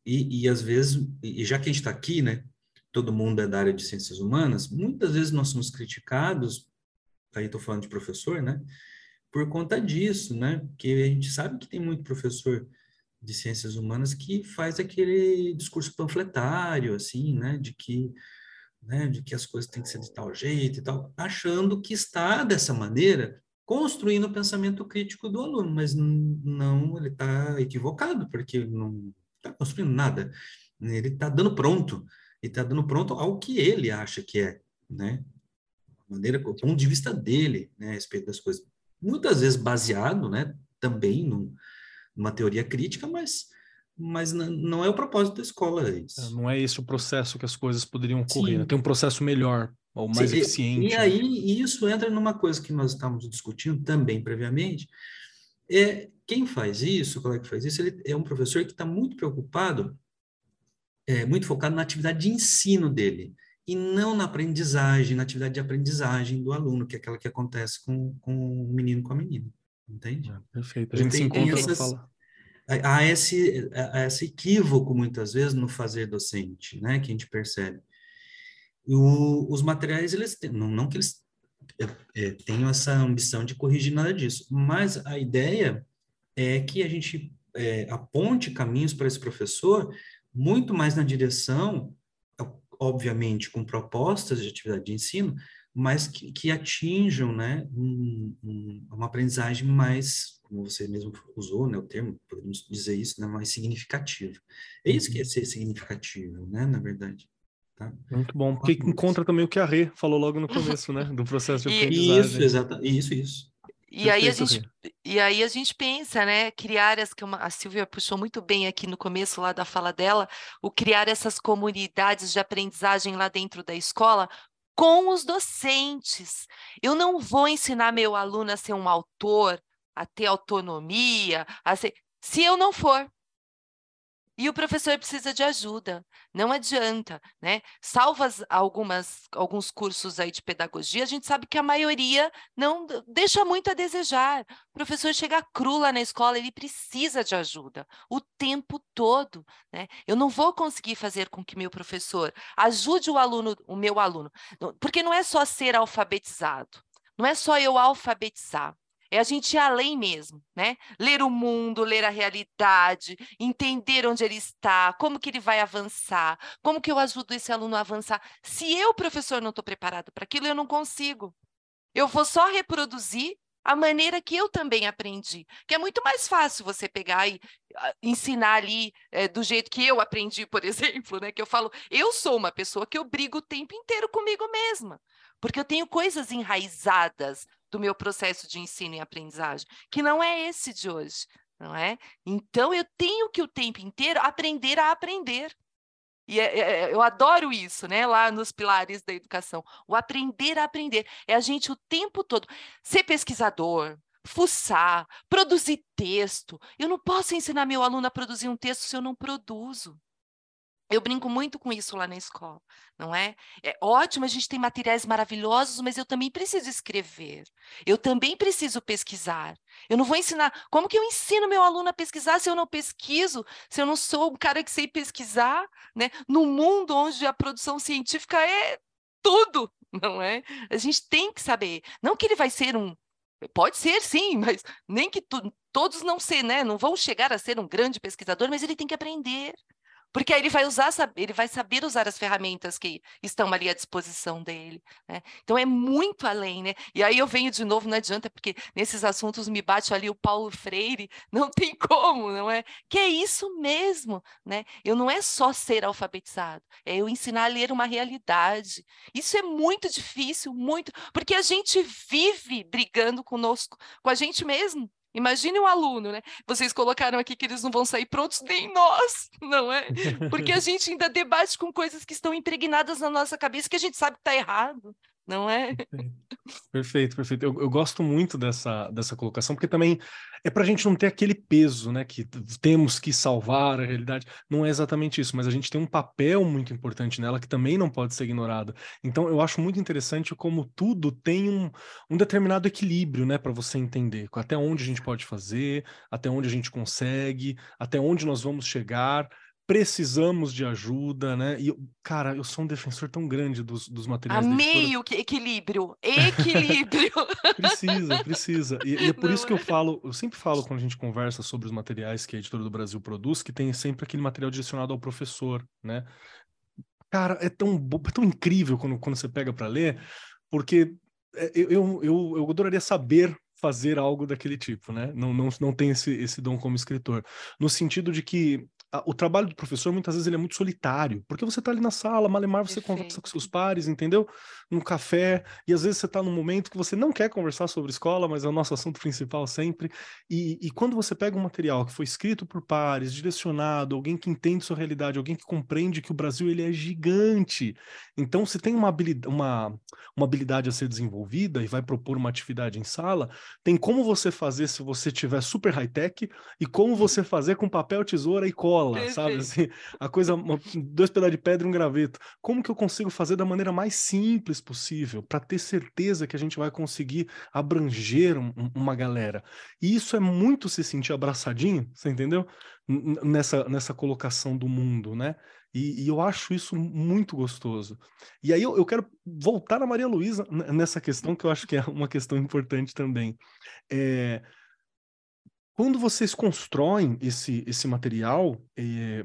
E, e às vezes, e já que a gente está aqui, né, todo mundo é da área de ciências humanas, muitas vezes nós somos criticados, aí estou falando de professor, né? Por conta disso, né? Porque a gente sabe que tem muito professor de ciências humanas que faz aquele discurso panfletário, assim, né? De que, né? De que as coisas têm que ser de tal jeito e tal, achando que está dessa maneira construindo o pensamento crítico do aluno, mas não, ele está equivocado, porque não está construindo nada. Ele está dando pronto e está dando pronto ao que ele acha que é, né? Maneira, o ponto de vista dele, né, a respeito das coisas. Muitas vezes baseado, né, também num, numa teoria crítica, mas mas não é o propósito da escola é isso. É, não é esse o processo que as coisas poderiam ocorrer. Né? Tem um processo melhor ou mais Sim, eficiente. E, e aí isso entra numa coisa que nós estávamos discutindo também previamente, É, quem faz isso, o colega que faz isso, ele é um professor que está muito preocupado, é, muito focado na atividade de ensino dele, e não na aprendizagem, na atividade de aprendizagem do aluno, que é aquela que acontece com, com o menino com a menina, entende? É, perfeito, a gente tem, se encontra essas, fala. Há esse, esse equívoco, muitas vezes, no fazer docente, né, que a gente percebe. O, os materiais, eles têm, não, não que eles é, é, tenham essa ambição de corrigir nada disso, mas a ideia é que a gente é, aponte caminhos para esse professor muito mais na direção, obviamente, com propostas de atividade de ensino, mas que, que atinjam né, um, um, uma aprendizagem mais, como você mesmo usou né, o termo, podemos dizer isso, né, mais significativa. É isso que é uhum. ser significativo, né, na verdade. Tá? Muito bom, porque encontra também o que a Rê falou logo no começo, né? Do processo de aprendizagem. Isso, exato, isso, isso. E aí, a gente, e aí a gente pensa, né, criar as que uma, a Silvia puxou muito bem aqui no começo lá da fala dela, o criar essas comunidades de aprendizagem lá dentro da escola com os docentes. Eu não vou ensinar meu aluno a ser um autor, a ter autonomia, a ser, se eu não for. E o professor precisa de ajuda, não adianta, né? Salvas algumas alguns cursos aí de pedagogia, a gente sabe que a maioria não deixa muito a desejar. O professor chega cru lá na escola, ele precisa de ajuda o tempo todo, né? Eu não vou conseguir fazer com que meu professor ajude o aluno, o meu aluno, porque não é só ser alfabetizado, não é só eu alfabetizar. É a gente ir além mesmo, né? Ler o mundo, ler a realidade, entender onde ele está, como que ele vai avançar, como que eu ajudo esse aluno a avançar. Se eu, professor, não estou preparado para aquilo, eu não consigo. Eu vou só reproduzir a maneira que eu também aprendi. Que é muito mais fácil você pegar e uh, ensinar ali é, do jeito que eu aprendi, por exemplo, né? Que eu falo, eu sou uma pessoa que eu brigo o tempo inteiro comigo mesma, porque eu tenho coisas enraizadas do meu processo de ensino e aprendizagem, que não é esse de hoje, não é? Então eu tenho que o tempo inteiro aprender a aprender. E é, é, é, eu adoro isso, né? Lá nos pilares da educação. O aprender a aprender. É a gente o tempo todo ser pesquisador, fuçar, produzir texto. Eu não posso ensinar meu aluno a produzir um texto se eu não produzo. Eu brinco muito com isso lá na escola, não é? É ótimo, a gente tem materiais maravilhosos, mas eu também preciso escrever. Eu também preciso pesquisar. Eu não vou ensinar. Como que eu ensino meu aluno a pesquisar se eu não pesquiso? Se eu não sou um cara que sei pesquisar, né? No mundo onde a produção científica é tudo, não é? A gente tem que saber. Não que ele vai ser um Pode ser, sim, mas nem que tu, todos não ser, né? Não vão chegar a ser um grande pesquisador, mas ele tem que aprender. Porque aí ele vai usar, ele vai saber usar as ferramentas que estão ali à disposição dele. Né? Então é muito além, né? E aí eu venho de novo, não adianta, porque nesses assuntos me bate ali o Paulo Freire, não tem como, não é? Que é isso mesmo, né? Eu não é só ser alfabetizado, é eu ensinar a ler uma realidade. Isso é muito difícil, muito, porque a gente vive brigando conosco, com a gente mesmo. Imagine um aluno, né? Vocês colocaram aqui que eles não vão sair prontos, nem nós, não é? Porque a gente ainda debate com coisas que estão impregnadas na nossa cabeça que a gente sabe que está errado não é? Perfeito, perfeito. Eu, eu, gosto muito dessa, dessa colocação, porque também é para a gente não ter aquele peso, né? Que temos que salvar a realidade. Não é exatamente isso, mas a gente tem um papel muito importante nela que também não pode ser ignorado. Então, eu acho muito interessante como tudo tem um, um determinado equilíbrio, né? Para você entender até onde a gente pode fazer, até onde a gente consegue, até onde nós vamos chegar precisamos de ajuda, né? E, cara, eu sou um defensor tão grande dos, dos materiais Amei o equilíbrio, equilíbrio. precisa, precisa. E, e é por Não isso que eu é? falo, eu sempre falo quando a gente conversa sobre os materiais que a Editora do Brasil produz, que tem sempre aquele material direcionado ao professor, né? Cara, é tão, é tão incrível quando, quando você pega para ler, porque é, eu, eu, eu, eu adoraria saber fazer algo daquele tipo, né? Não, não, não tem esse, esse dom como escritor. No sentido de que a, o trabalho do professor muitas vezes ele é muito solitário, porque você está ali na sala, malemar você Perfeito. conversa com seus pares, entendeu? Num café, e às vezes você está num momento que você não quer conversar sobre escola, mas é o nosso assunto principal sempre. E, e quando você pega um material que foi escrito por pares, direcionado, alguém que entende sua realidade, alguém que compreende que o Brasil ele é gigante, então se tem uma habilidade, uma, uma habilidade a ser desenvolvida e vai propor uma atividade em sala, tem como você fazer se você tiver super high-tech e como você fazer com papel, tesoura e cola, Perfeito. sabe? Assim, a coisa, dois pedaços de pedra e um graveto. Como que eu consigo fazer da maneira mais simples possível para ter certeza que a gente vai conseguir abranger um, uma galera? E isso é muito se sentir abraçadinho, você entendeu? Nessa, nessa colocação do mundo, né? E, e, eu acho isso muito gostoso. E aí eu, eu quero voltar na Maria Luísa nessa questão, que eu acho que é uma questão importante também. É, quando vocês constroem esse, esse material, é,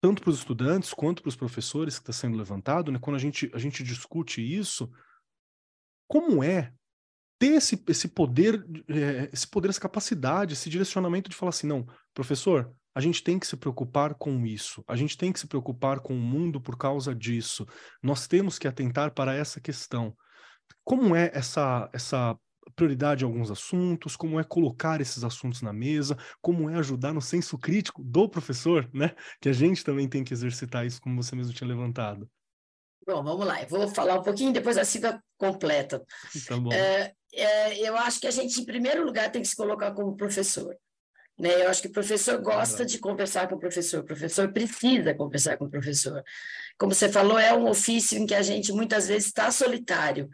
tanto para os estudantes quanto para os professores que está sendo levantado, né, quando a gente, a gente discute isso, como é ter esse, esse poder, é, esse poder, essa capacidade, esse direcionamento de falar assim, não, professor, a gente tem que se preocupar com isso, a gente tem que se preocupar com o mundo por causa disso, nós temos que atentar para essa questão. Como é essa, essa prioridade em alguns assuntos, como é colocar esses assuntos na mesa, como é ajudar no senso crítico do professor, né? Que a gente também tem que exercitar isso, como você mesmo tinha levantado. Bom, vamos lá, eu vou falar um pouquinho, depois a Silvia completa. Tá bom. É, é, eu acho que a gente, em primeiro lugar, tem que se colocar como professor. Né? Eu acho que o professor gosta de conversar com o professor, o professor precisa conversar com o professor. Como você falou, é um ofício em que a gente muitas vezes está solitário.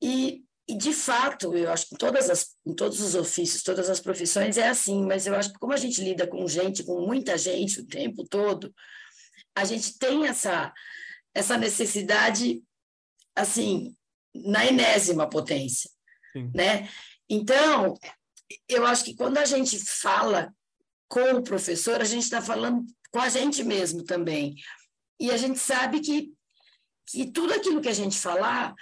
E, e, de fato, eu acho que em, todas as, em todos os ofícios, todas as profissões é assim, mas eu acho que como a gente lida com gente, com muita gente o tempo todo, a gente tem essa, essa necessidade, assim, na enésima potência. Sim. Né? Então, eu acho que quando a gente fala com o professor, a gente está falando com a gente mesmo também. E a gente sabe que, que tudo aquilo que a gente falar,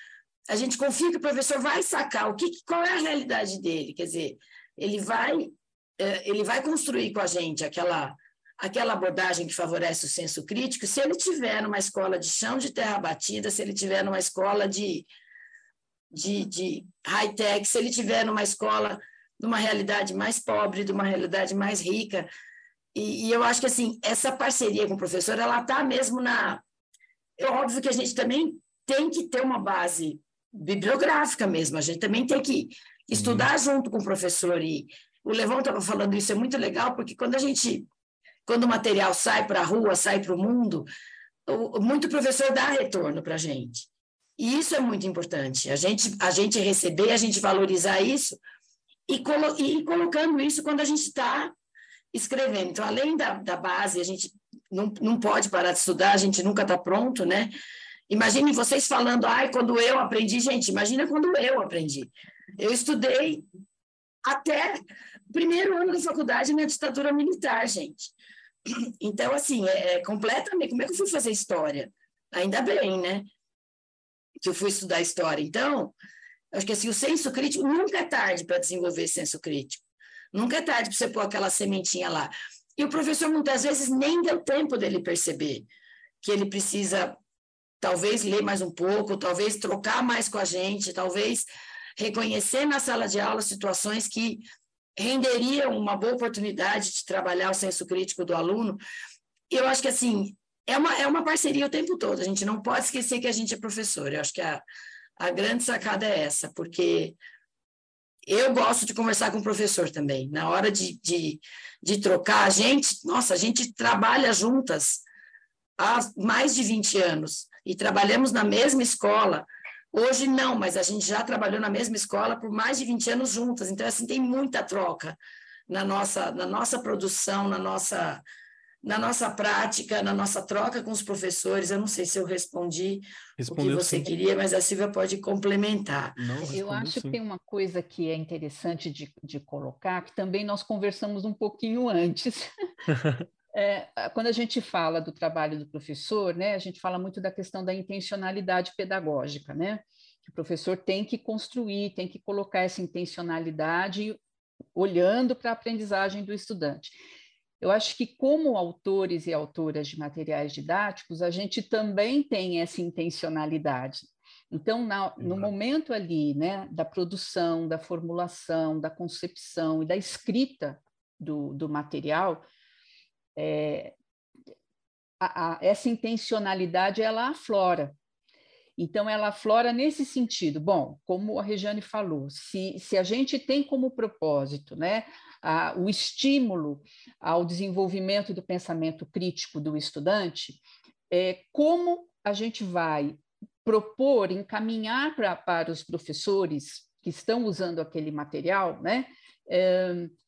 a gente confia que o professor vai sacar o que, qual é a realidade dele. Quer dizer, ele vai, é, ele vai construir com a gente aquela, aquela abordagem que favorece o senso crítico se ele tiver numa escola de chão de terra batida, se ele tiver numa escola de, de, de high-tech, se ele tiver numa escola de uma realidade mais pobre, de uma realidade mais rica. E, e eu acho que assim essa parceria com o professor, ela está mesmo na. É óbvio que a gente também tem que ter uma base bibliográfica mesmo. A gente também tem que estudar uhum. junto com o professor. E o Levão estava falando isso, é muito legal, porque quando a gente. Quando o material sai para a rua, sai para o mundo, muito professor dá retorno para a gente. E isso é muito importante. A gente, a gente receber, a gente valorizar isso, e, colo e colocando isso quando a gente está escrevendo. Então, além da, da base, a gente não, não pode parar de estudar, a gente nunca está pronto, né? Imagine vocês falando, ai, quando eu aprendi, gente, imagina quando eu aprendi. Eu estudei até o primeiro ano da faculdade na ditadura militar, gente. Então, assim, é, é completamente. Como é que eu fui fazer história? Ainda bem, né? Que eu fui estudar história. Então, Acho que assim, o senso crítico nunca é tarde para desenvolver senso crítico. Nunca é tarde para você pôr aquela sementinha lá. E o professor muitas vezes nem deu tempo dele perceber que ele precisa talvez ler mais um pouco, talvez trocar mais com a gente, talvez reconhecer na sala de aula situações que renderiam uma boa oportunidade de trabalhar o senso crítico do aluno. Eu acho que assim, é uma, é uma parceria o tempo todo. A gente não pode esquecer que a gente é professor. Eu acho que a, a grande sacada é essa, porque eu gosto de conversar com o professor também. Na hora de, de, de trocar, a gente, nossa, a gente trabalha juntas há mais de 20 anos e trabalhamos na mesma escola. Hoje não, mas a gente já trabalhou na mesma escola por mais de 20 anos juntas. Então, assim, tem muita troca na nossa, na nossa produção, na nossa na nossa prática, na nossa troca com os professores. Eu não sei se eu respondi Respondeu o que você sim. queria, mas a Silvia pode complementar. Não, eu acho sim. que tem uma coisa que é interessante de, de colocar, que também nós conversamos um pouquinho antes. É, quando a gente fala do trabalho do professor, né, a gente fala muito da questão da intencionalidade pedagógica, né? Que o professor tem que construir, tem que colocar essa intencionalidade olhando para a aprendizagem do estudante. eu acho que, como autores e autoras de materiais didáticos, a gente também tem essa intencionalidade. Então, na, no momento ali né, da produção, da formulação, da concepção e da escrita do, do material, é, a, a, essa intencionalidade ela aflora. Então, ela aflora nesse sentido. Bom, como a Regiane falou, se, se a gente tem como propósito né, a, o estímulo ao desenvolvimento do pensamento crítico do estudante, é, como a gente vai propor, encaminhar pra, para os professores que estão usando aquele material, né,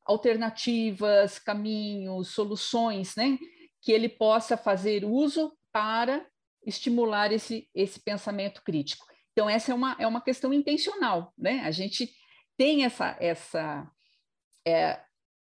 alternativas, caminhos, soluções, né, que ele possa fazer uso para estimular esse, esse pensamento crítico. Então, essa é uma, é uma questão intencional, né? A gente tem essa, essa, é,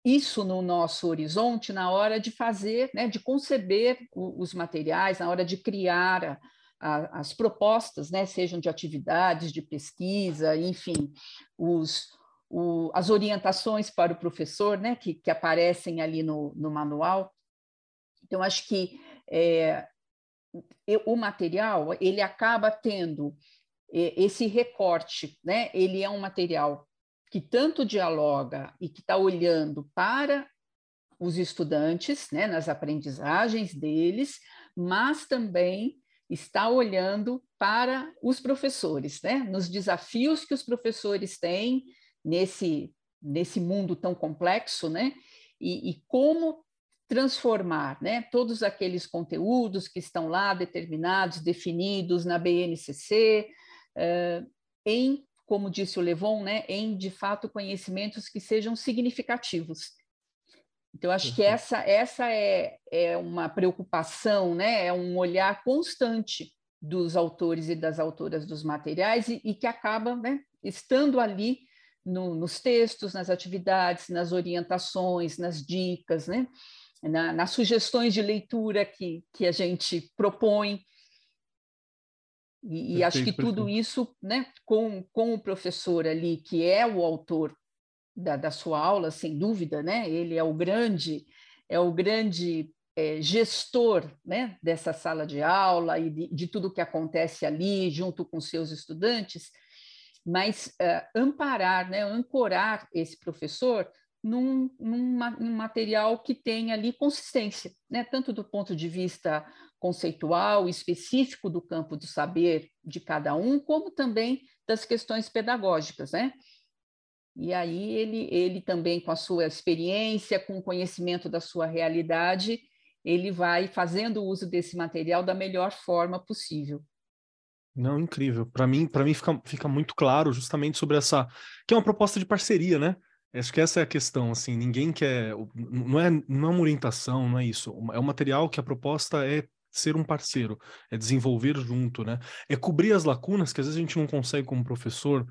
isso no nosso horizonte na hora de fazer, né, de conceber o, os materiais, na hora de criar a, a, as propostas, né, sejam de atividades, de pesquisa, enfim, os, o, as orientações para o professor, né, que, que aparecem ali no, no manual. Então, acho que é, o material ele acaba tendo é, esse recorte, né? Ele é um material que tanto dialoga e que está olhando para os estudantes, né, nas aprendizagens deles, mas também está olhando para os professores, né, nos desafios que os professores têm nesse nesse mundo tão complexo, né, e, e como transformar, né, todos aqueles conteúdos que estão lá determinados, definidos na BNCC, uh, em como disse o Levon, né, em de fato conhecimentos que sejam significativos. Então, acho que essa, essa é, é uma preocupação, né, é um olhar constante dos autores e das autoras dos materiais e, e que acaba né, estando ali no, nos textos, nas atividades, nas orientações, nas dicas, né, na, nas sugestões de leitura que, que a gente propõe. E, perfeito, acho que tudo perfeito. isso, né, com, com o professor ali, que é o autor da, da sua aula, sem dúvida, né, ele é o grande, é o grande é, gestor né, dessa sala de aula e de, de tudo que acontece ali, junto com seus estudantes, mas uh, amparar, né, ancorar esse professor num, num, material que tenha ali consistência, né? tanto do ponto de vista conceitual, específico do campo do saber de cada um, como também das questões pedagógicas. Né? E aí ele, ele também, com a sua experiência, com o conhecimento da sua realidade, ele vai fazendo uso desse material da melhor forma possível. Não, incrível. Para mim, para mim fica, fica muito claro justamente sobre essa que é uma proposta de parceria, né? Acho que essa é a questão, assim, ninguém quer, não é, não é uma orientação, não é isso, é um material que a proposta é ser um parceiro, é desenvolver junto, né? É cobrir as lacunas que às vezes a gente não consegue como professor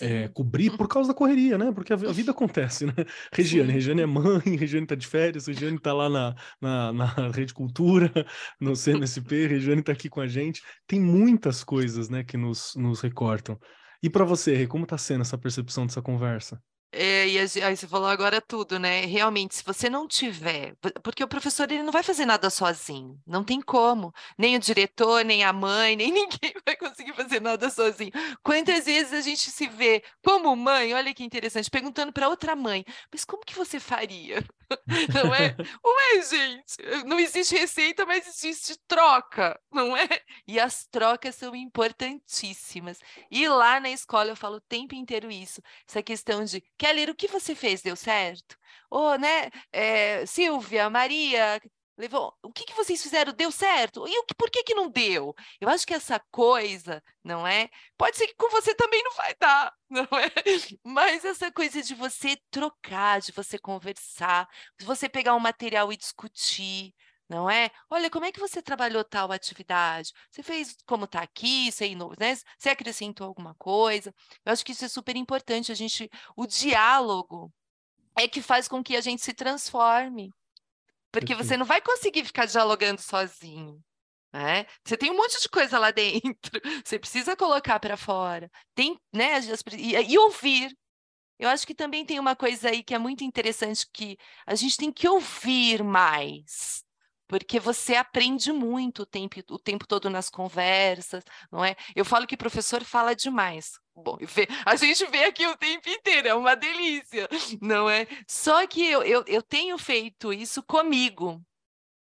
é, cobrir por causa da correria, né? Porque a, a vida acontece, né? Regiane. Regiane é mãe, Regiane tá de férias, Regiane tá lá na, na, na Rede Cultura, no CNSP, Regiane tá aqui com a gente. Tem muitas coisas, né, que nos, nos recortam. E para você, como tá sendo essa percepção dessa conversa? É, e aí você falou agora tudo, né? Realmente, se você não tiver, porque o professor ele não vai fazer nada sozinho, não tem como. Nem o diretor, nem a mãe, nem ninguém vai conseguir fazer nada sozinho. Quantas vezes a gente se vê como mãe, olha que interessante, perguntando para outra mãe, mas como que você faria? Não é? Ué, gente, não existe receita, mas existe troca, não é? E as trocas são importantíssimas. E lá na escola eu falo o tempo inteiro isso, essa questão de Keller, o que você fez? Deu certo? Ou, né, é, Silvia, Maria, levou. O que, que vocês fizeram? Deu certo? E o que, por que, que não deu? Eu acho que essa coisa, não é? Pode ser que com você também não vai dar, não é? Mas essa coisa de você trocar, de você conversar, de você pegar um material e discutir, não é? Olha, como é que você trabalhou tal atividade? Você fez como está aqui, você, né? você acrescentou alguma coisa? Eu acho que isso é super importante, a gente, o diálogo é que faz com que a gente se transforme, porque você não vai conseguir ficar dialogando sozinho. Né? Você tem um monte de coisa lá dentro, você precisa colocar para fora, tem, né? E, e ouvir, Eu acho que também tem uma coisa aí que é muito interessante que a gente tem que ouvir mais porque você aprende muito o tempo, o tempo todo nas conversas, não é? Eu falo que professor fala demais. Bom, a gente vê aqui o tempo inteiro, é uma delícia, não é? Só que eu, eu, eu tenho feito isso comigo,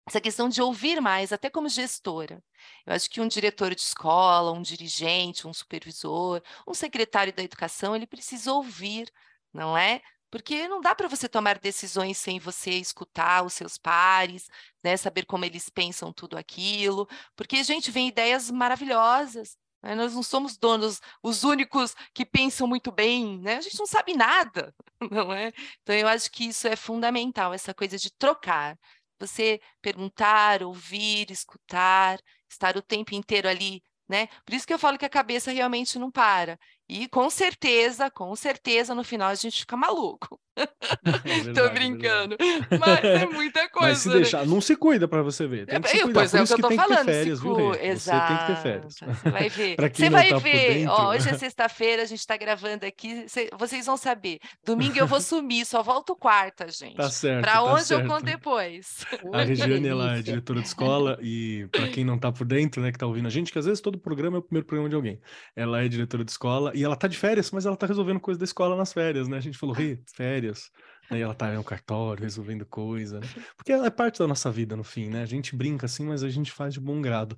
essa questão de ouvir mais, até como gestora. Eu acho que um diretor de escola, um dirigente, um supervisor, um secretário da educação, ele precisa ouvir, não é? Porque não dá para você tomar decisões sem você escutar os seus pares, né? saber como eles pensam tudo aquilo. Porque, a gente, vem ideias maravilhosas. Né? Nós não somos donos, os únicos que pensam muito bem, né? A gente não sabe nada, não é? Então, eu acho que isso é fundamental, essa coisa de trocar. Você perguntar, ouvir, escutar, estar o tempo inteiro ali né? Por isso que eu falo que a cabeça realmente não para. E com certeza, com certeza, no final a gente fica maluco. É verdade, Tô é brincando. É mas é muita coisa. Mas se né? deixar, não se cuida para você ver. Tem que se cuidar. Pois é, isso que, eu tô falando, que ter férias, viu? Exato. Você tem que ter férias. Você vai ver. você vai tá ver. Dentro, Ó, hoje é sexta-feira, a gente está gravando aqui. Vocês vão saber. Domingo eu vou sumir, só volto quarta, gente. Tá certo. Para tá onde certo. eu conto depois. A Regiane, ela é diretora de escola e para quem não tá por dentro, né, que tá ouvindo a gente, que às vezes todo programa é o primeiro programa de alguém. Ela é diretora de escola e ela tá de férias, mas ela tá resolvendo coisa da escola nas férias, né? A gente falou, Rê, férias. Aí ela tá no cartório resolvendo coisa, né? Porque é parte da nossa vida no fim, né? A gente brinca assim, mas a gente faz de bom grado.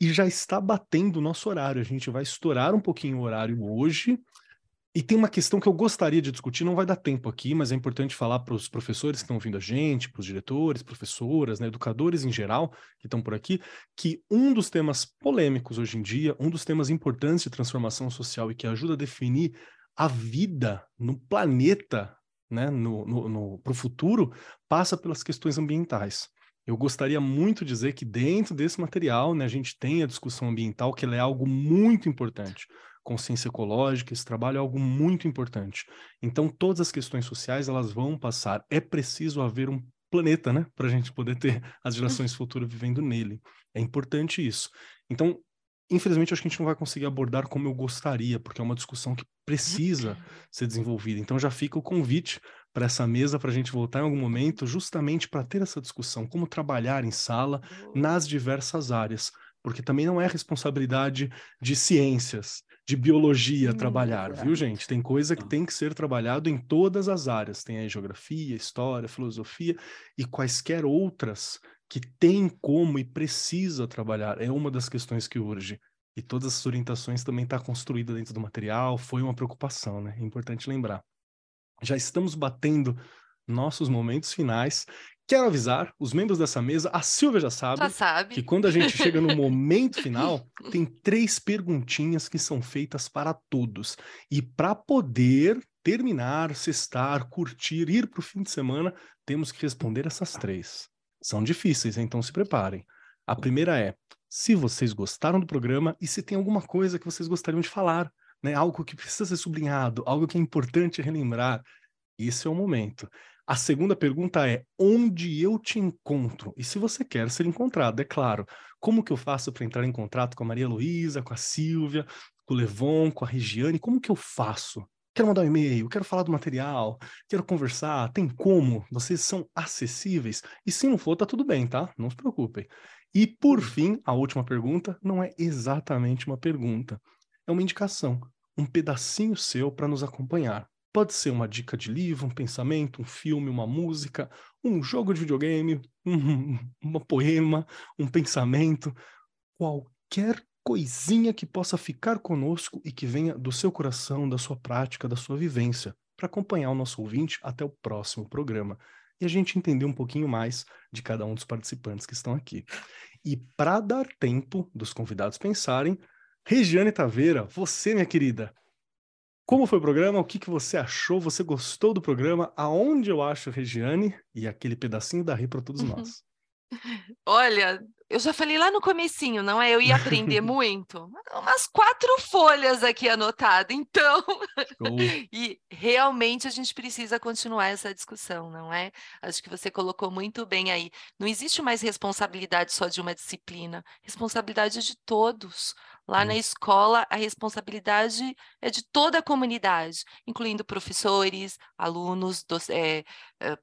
E já está batendo o nosso horário. A gente vai estourar um pouquinho o horário hoje. E tem uma questão que eu gostaria de discutir, não vai dar tempo aqui, mas é importante falar para os professores que estão ouvindo a gente, para os diretores, professoras, né, educadores em geral que estão por aqui, que um dos temas polêmicos hoje em dia, um dos temas importantes de transformação social e que ajuda a definir a vida no planeta, né, no, no, no para o futuro, passa pelas questões ambientais. Eu gostaria muito de dizer que dentro desse material, né, a gente tem a discussão ambiental, que ela é algo muito importante. Consciência ecológica, esse trabalho é algo muito importante. Então, todas as questões sociais, elas vão passar. É preciso haver um planeta, né, para a gente poder ter as gerações futuras vivendo nele. É importante isso. Então, infelizmente, acho que a gente não vai conseguir abordar como eu gostaria, porque é uma discussão que precisa ser desenvolvida. Então, já fica o convite para essa mesa para a gente voltar em algum momento, justamente para ter essa discussão, como trabalhar em sala nas diversas áreas, porque também não é responsabilidade de ciências, de biologia hum, trabalhar, viu, gente? Tem coisa que tem que ser trabalhado em todas as áreas. Tem aí geografia, história, filosofia e quaisquer outras que tem como e precisa trabalhar. É uma das questões que urge. E todas as orientações também estão tá construídas dentro do material, foi uma preocupação, né? É importante lembrar. Já estamos batendo nossos momentos finais. Quero avisar os membros dessa mesa, a Silvia já sabe, já sabe. que quando a gente chega no momento final, tem três perguntinhas que são feitas para todos. E para poder terminar, cestar, curtir, ir para o fim de semana, temos que responder essas três. São difíceis, então se preparem. A primeira é: se vocês gostaram do programa e se tem alguma coisa que vocês gostariam de falar, né? Algo que precisa ser sublinhado, algo que é importante relembrar. Esse é o momento. A segunda pergunta é: onde eu te encontro? E se você quer ser encontrado, é claro. Como que eu faço para entrar em contato com a Maria Luísa, com a Silvia, com o Levon, com a Regiane? Como que eu faço? Quero mandar um e-mail, quero falar do material, quero conversar, tem como? Vocês são acessíveis? E se não for, tá tudo bem, tá? Não se preocupem. E por fim, a última pergunta não é exatamente uma pergunta, é uma indicação, um pedacinho seu para nos acompanhar. Pode ser uma dica de livro, um pensamento, um filme, uma música, um jogo de videogame, um, um poema, um pensamento, qualquer coisinha que possa ficar conosco e que venha do seu coração, da sua prática, da sua vivência, para acompanhar o nosso ouvinte até o próximo programa e a gente entender um pouquinho mais de cada um dos participantes que estão aqui. E para dar tempo dos convidados pensarem, Regiane Taveira, você, minha querida, como foi o programa? O que, que você achou? Você gostou do programa? Aonde eu acho Regiane? E aquele pedacinho da Rê para todos nós. Olha, eu já falei lá no comecinho, não é? Eu ia aprender muito. Umas quatro folhas aqui anotadas, então. e realmente a gente precisa continuar essa discussão, não é? Acho que você colocou muito bem aí. Não existe mais responsabilidade só de uma disciplina, responsabilidade de todos. Lá na escola, a responsabilidade é de toda a comunidade, incluindo professores, alunos, é,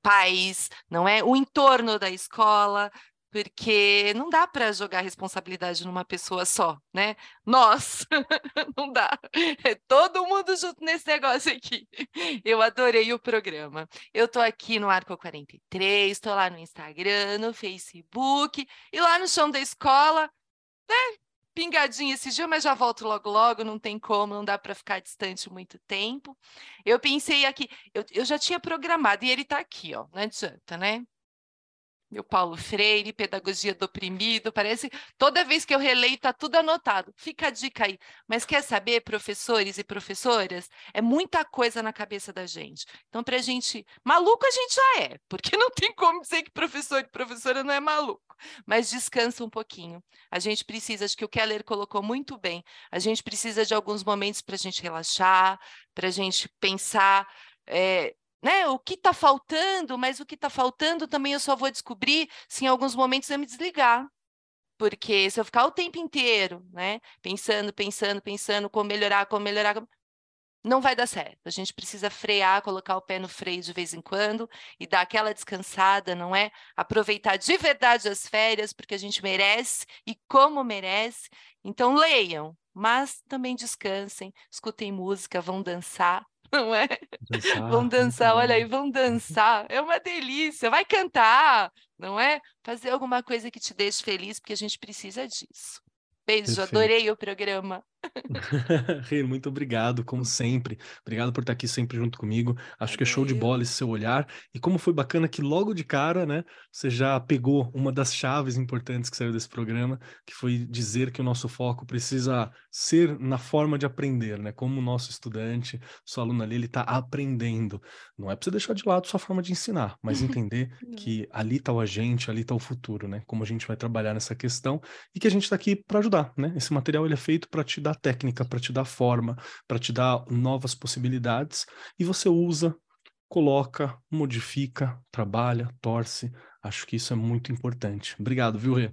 pais, não é? O entorno da escola, porque não dá para jogar responsabilidade numa pessoa só, né? Nós, não dá. É todo mundo junto nesse negócio aqui. Eu adorei o programa. Eu tô aqui no Arco 43, estou lá no Instagram, no Facebook e lá no chão da escola, né? Pingadinha esse dia, mas já volto logo logo, não tem como, não dá para ficar distante muito tempo. Eu pensei aqui, eu, eu já tinha programado, e ele está aqui, ó, não adianta, né? Meu Paulo Freire, Pedagogia do Oprimido, parece toda vez que eu releio está tudo anotado. Fica a dica aí. Mas quer saber, professores e professoras? É muita coisa na cabeça da gente. Então, para a gente. Maluco a gente já é, porque não tem como dizer que professor e professora não é maluco. Mas descansa um pouquinho. A gente precisa, acho que o Keller colocou muito bem, a gente precisa de alguns momentos para a gente relaxar, para a gente pensar. É, né? O que está faltando, mas o que está faltando também eu só vou descobrir se em alguns momentos eu me desligar. Porque se eu ficar o tempo inteiro, né, pensando, pensando, pensando como melhorar, como melhorar, não vai dar certo. A gente precisa frear, colocar o pé no freio de vez em quando e dar aquela descansada, não é? Aproveitar de verdade as férias, porque a gente merece e como merece. Então leiam, mas também descansem, escutem música, vão dançar, não é? Dançar, vão dançar, olha aí, vão dançar, é uma delícia, vai cantar, não é? Fazer alguma coisa que te deixe feliz, porque a gente precisa disso. Beijo, Perfeito. adorei o programa. Rei, muito obrigado, como sempre. Obrigado por estar aqui sempre junto comigo. Acho que é show de bola esse seu olhar. E como foi bacana que logo de cara, né, você já pegou uma das chaves importantes que saiu desse programa, que foi dizer que o nosso foco precisa ser na forma de aprender, né? Como o nosso estudante, sua aluna ali, ele está aprendendo. Não é para você deixar de lado sua forma de ensinar, mas entender que ali está o agente, ali está o futuro, né? Como a gente vai trabalhar nessa questão e que a gente está aqui para ajudar, né? Esse material ele é feito para te dar dar técnica, para te dar forma, para te dar novas possibilidades, e você usa, coloca, modifica, trabalha, torce. Acho que isso é muito importante. Obrigado, viu, Rê?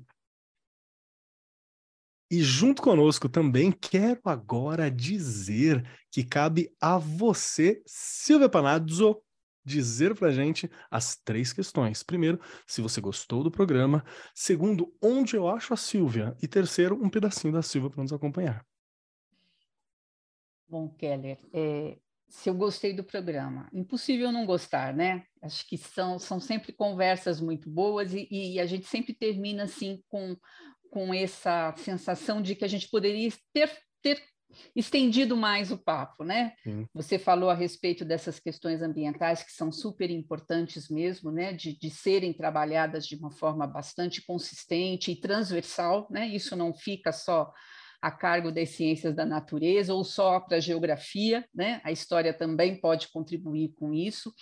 E junto conosco também quero agora dizer que cabe a você, Silvia Panazzo, dizer para gente as três questões. Primeiro, se você gostou do programa. Segundo, onde eu acho a Silvia. E terceiro, um pedacinho da Silvia para nos acompanhar. Bom, Keller, é, se eu gostei do programa, impossível não gostar, né? Acho que são, são sempre conversas muito boas e, e a gente sempre termina assim com, com essa sensação de que a gente poderia ter, ter estendido mais o papo, né? Sim. Você falou a respeito dessas questões ambientais que são super importantes mesmo, né? De, de serem trabalhadas de uma forma bastante consistente e transversal, né? Isso não fica só a cargo das ciências da natureza ou só para a geografia, né? A história também pode contribuir com isso.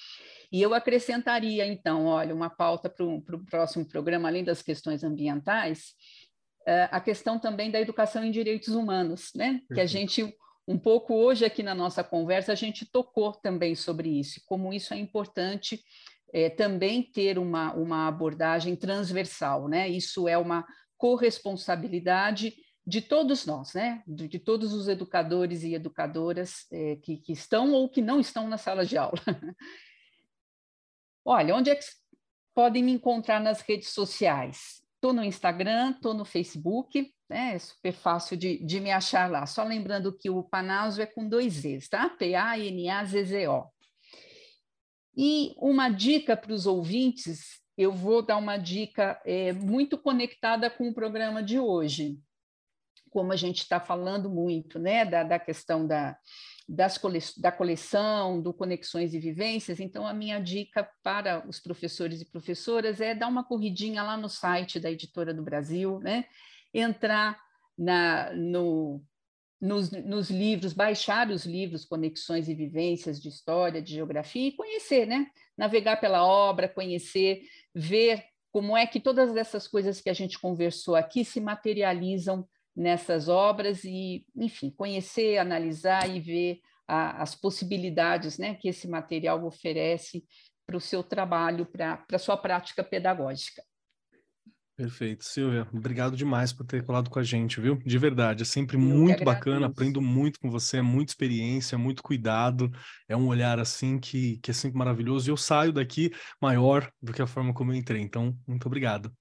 E eu acrescentaria, então, olha, uma pauta para o pro próximo programa, além das questões ambientais, uh, a questão também da educação em direitos humanos, né? Que a gente um pouco hoje aqui na nossa conversa a gente tocou também sobre isso, como isso é importante é, também ter uma, uma abordagem transversal, né? Isso é uma corresponsabilidade de todos nós, né? De, de, todos os educadores e educadoras é, que, que, estão ou que não estão na sala de aula. Olha, onde é que podem me encontrar nas redes sociais? Estou no Instagram, estou no Facebook, né? é super fácil de, de, me achar lá. Só lembrando que o Panazo é com dois Z's, tá? P-A-N-A-Z-Z-O. E uma dica para os ouvintes, eu vou dar uma dica é, muito conectada com o programa de hoje como a gente está falando muito, né, da, da questão da, das cole, da coleção, do Conexões e Vivências, então a minha dica para os professores e professoras é dar uma corridinha lá no site da Editora do Brasil, né, entrar na, no, nos, nos, livros, baixar os livros Conexões e Vivências de História, de Geografia e conhecer, né? Navegar pela obra, conhecer, ver como é que todas essas coisas que a gente conversou aqui se materializam nessas obras e, enfim, conhecer, analisar e ver a, as possibilidades né, que esse material oferece para o seu trabalho, para a sua prática pedagógica. Perfeito. Silvia, obrigado demais por ter colado com a gente, viu? De verdade, é sempre Eu muito bacana, aprendo muito com você, é muita experiência, muito cuidado, é um olhar assim que, que é sempre maravilhoso e eu saio daqui maior do que a forma como eu entrei. Então, muito obrigado.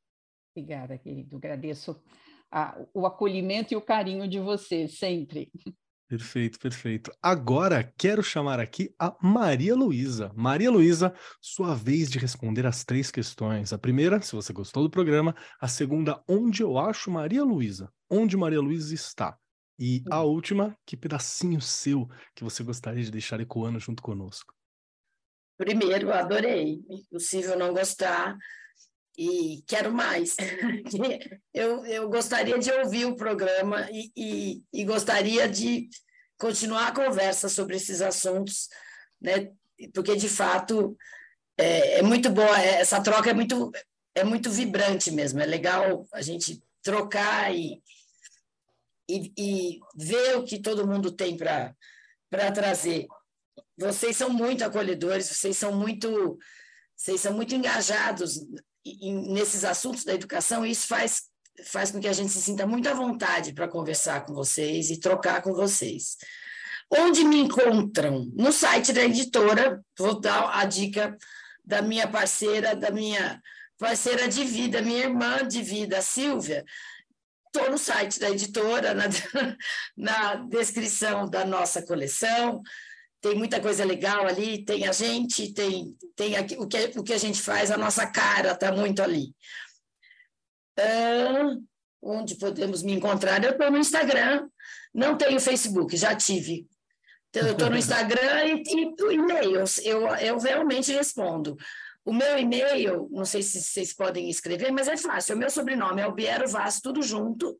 Obrigada, querido. Agradeço a, o acolhimento e o carinho de você, sempre. Perfeito, perfeito. Agora quero chamar aqui a Maria Luísa. Maria Luísa, sua vez de responder as três questões. A primeira, se você gostou do programa. A segunda, onde eu acho Maria Luísa? Onde Maria Luísa está? E a hum. última, que pedacinho seu que você gostaria de deixar ecoando junto conosco? Primeiro, adorei. Impossível não gostar e quero mais. eu, eu gostaria de ouvir o programa e, e, e, gostaria de continuar a conversa sobre esses assuntos, né? porque, de fato, é, é muito boa, é, essa troca é muito, é muito vibrante mesmo, é legal a gente trocar e, e, e ver o que todo mundo tem para trazer. Vocês são muito acolhedores, vocês são muito vocês são muito engajados nesses assuntos da educação, isso faz, faz com que a gente se sinta muito à vontade para conversar com vocês e trocar com vocês. Onde me encontram? No site da editora, vou dar a dica da minha parceira, da minha parceira de vida, minha irmã de vida, a Silvia. Estou no site da editora, na, na descrição da nossa coleção tem muita coisa legal ali, tem a gente, tem, tem aqui, o, que, o que a gente faz, a nossa cara está muito ali. Uh, onde podemos me encontrar? Eu estou no Instagram, não tenho Facebook, já tive. Então, eu estou no Instagram e, e e-mails, eu, eu realmente respondo. O meu e-mail, não sei se vocês podem escrever, mas é fácil. O meu sobrenome é Albiero Vaz, tudo junto,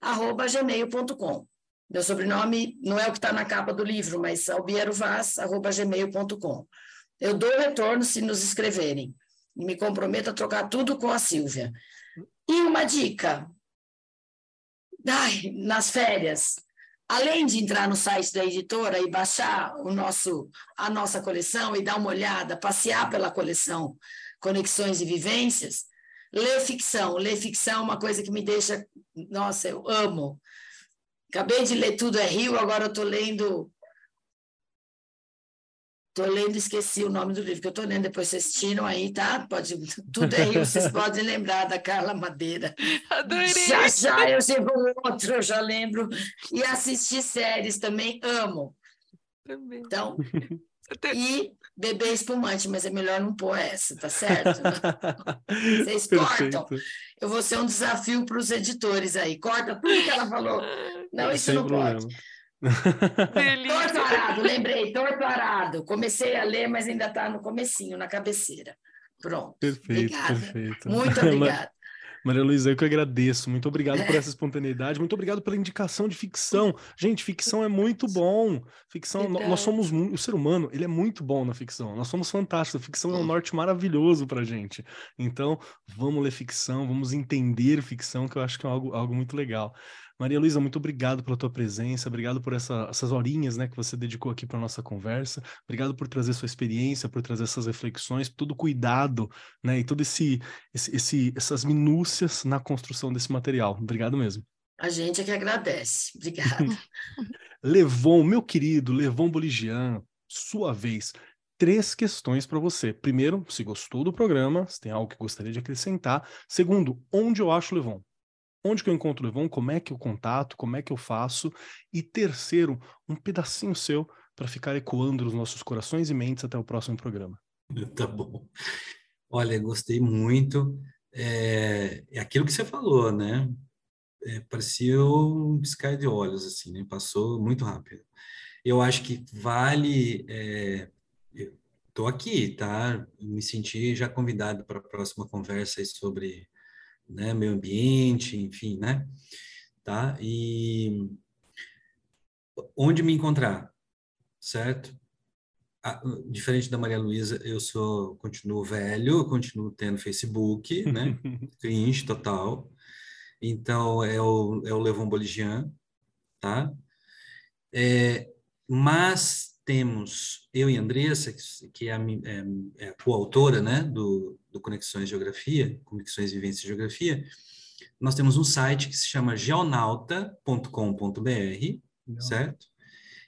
arroba gmail.com. Meu sobrenome não é o que está na capa do livro, mas albierovaz.gmail.com. Eu dou retorno se nos escreverem. E me comprometo a trocar tudo com a Silvia. E uma dica. Ai, nas férias, além de entrar no site da editora e baixar o nosso, a nossa coleção e dar uma olhada, passear pela coleção Conexões e Vivências, ler ficção. Ler ficção é uma coisa que me deixa. Nossa, eu amo. Acabei de ler Tudo é Rio, agora eu estou lendo. Estou lendo, esqueci o nome do livro que eu estou lendo, depois vocês tiram aí, tá? Pode, tudo é Rio, vocês podem lembrar da Carla Madeira. Adorei! Já, já, eu chego outro, eu já lembro. E assistir séries também, amo. Também. Então, e beber espumante, mas é melhor não pôr essa, tá certo? Vocês Perfeito. cortam. Eu vou ser um desafio para os editores aí. Corta tudo que ela falou. Não, isso Sem não problema. pode. torto arado, lembrei, torto arado. Comecei a ler, mas ainda está no comecinho, na cabeceira. Pronto. Perfeito, obrigada. perfeito. Muito obrigada. Maria Luísa, eu que agradeço. Muito obrigado por essa espontaneidade. Muito obrigado pela indicação de ficção. Gente, ficção é muito bom. Ficção, nós somos o ser humano, ele é muito bom na ficção. Nós somos fantásticos. A ficção é um norte maravilhoso pra gente. Então, vamos ler ficção, vamos entender ficção, que eu acho que é algo, algo muito legal. Maria Luísa, muito obrigado pela tua presença, obrigado por essa, essas horinhas né, que você dedicou aqui para nossa conversa, obrigado por trazer sua experiência, por trazer essas reflexões, todo cuidado né, e todo esse, esse, esse, essas minúcias na construção desse material. Obrigado mesmo. A gente é que agradece. Obrigado. Levon, meu querido, Levon Boligian, sua vez três questões para você. Primeiro, se gostou do programa, se tem algo que gostaria de acrescentar. Segundo, onde eu acho Levon? Onde que eu encontro o Levon? Como é que eu contato? Como é que eu faço? E terceiro, um pedacinho seu para ficar ecoando nos nossos corações e mentes até o próximo programa. Tá bom. Olha, gostei muito. É, é aquilo que você falou, né? É, parecia um piscar de olhos, assim, né? Passou muito rápido. Eu acho que vale. É, Estou aqui, tá? Me senti já convidado para a próxima conversa sobre né, meio ambiente, enfim, né? Tá? E onde me encontrar, certo? diferente da Maria Luísa, eu sou, continuo velho, continuo tendo Facebook, né? Cringe total. Então, é o, é o Levon Boligian, tá? É, mas temos eu e Andressa, que é a, é, é a coautora, né, do, do Conexões Geografia, Conexões Vivência e Geografia, nós temos um site que se chama geonauta.com.br, certo?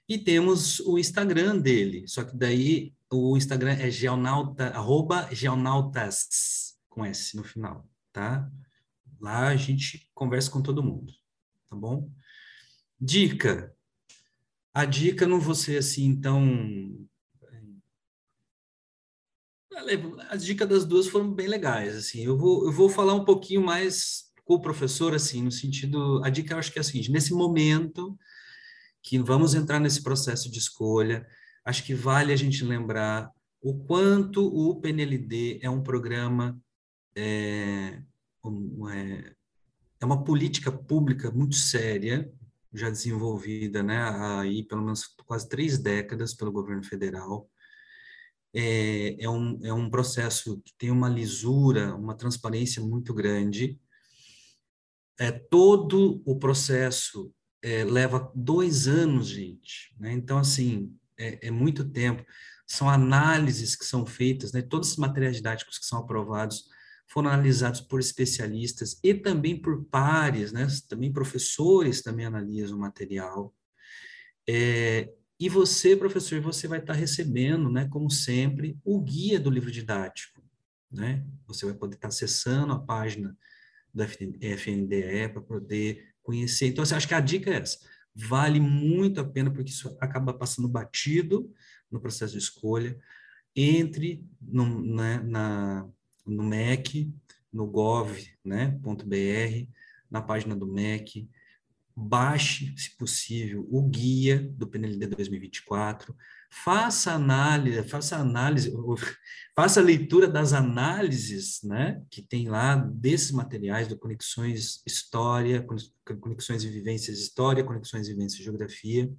E temos o Instagram dele, só que daí o Instagram é geonauta, arroba geonautas, com S no final, tá? Lá a gente conversa com todo mundo, tá bom? Dica. A dica não vou ser assim, então... As dicas das duas foram bem legais, assim. Eu vou, eu vou falar um pouquinho mais com o professor, assim, no sentido... A dica eu acho que é a seguinte, nesse momento que vamos entrar nesse processo de escolha, acho que vale a gente lembrar o quanto o PNLD é um programa, é, é, é uma política pública muito séria, já desenvolvida, né, aí pelo menos quase três décadas pelo governo federal. É, é, um, é um processo que tem uma lisura, uma transparência muito grande. É, todo o processo é, leva dois anos, gente. Né? Então, assim, é, é, muito tempo. São análises que são feitas, né? todos os materiais didáticos que são aprovados foram analisados por especialistas e também por pares, né? também professores também analisam o material. É, e você, professor, você vai estar recebendo, né, como sempre, o guia do livro didático. Né? Você vai poder estar acessando a página do FNDE para poder conhecer. Então, assim, acho que a dica é essa. Vale muito a pena, porque isso acaba passando batido no processo de escolha. Entre no, né, na, no MEC, no gov.br, né, na página do MEC, baixe, se possível, o guia do PNLD 2024, faça análise, faça análise, faça a leitura das análises, né, que tem lá desses materiais do Conexões História, Conexões e Vivências História, Conexões e Vivências Geografia,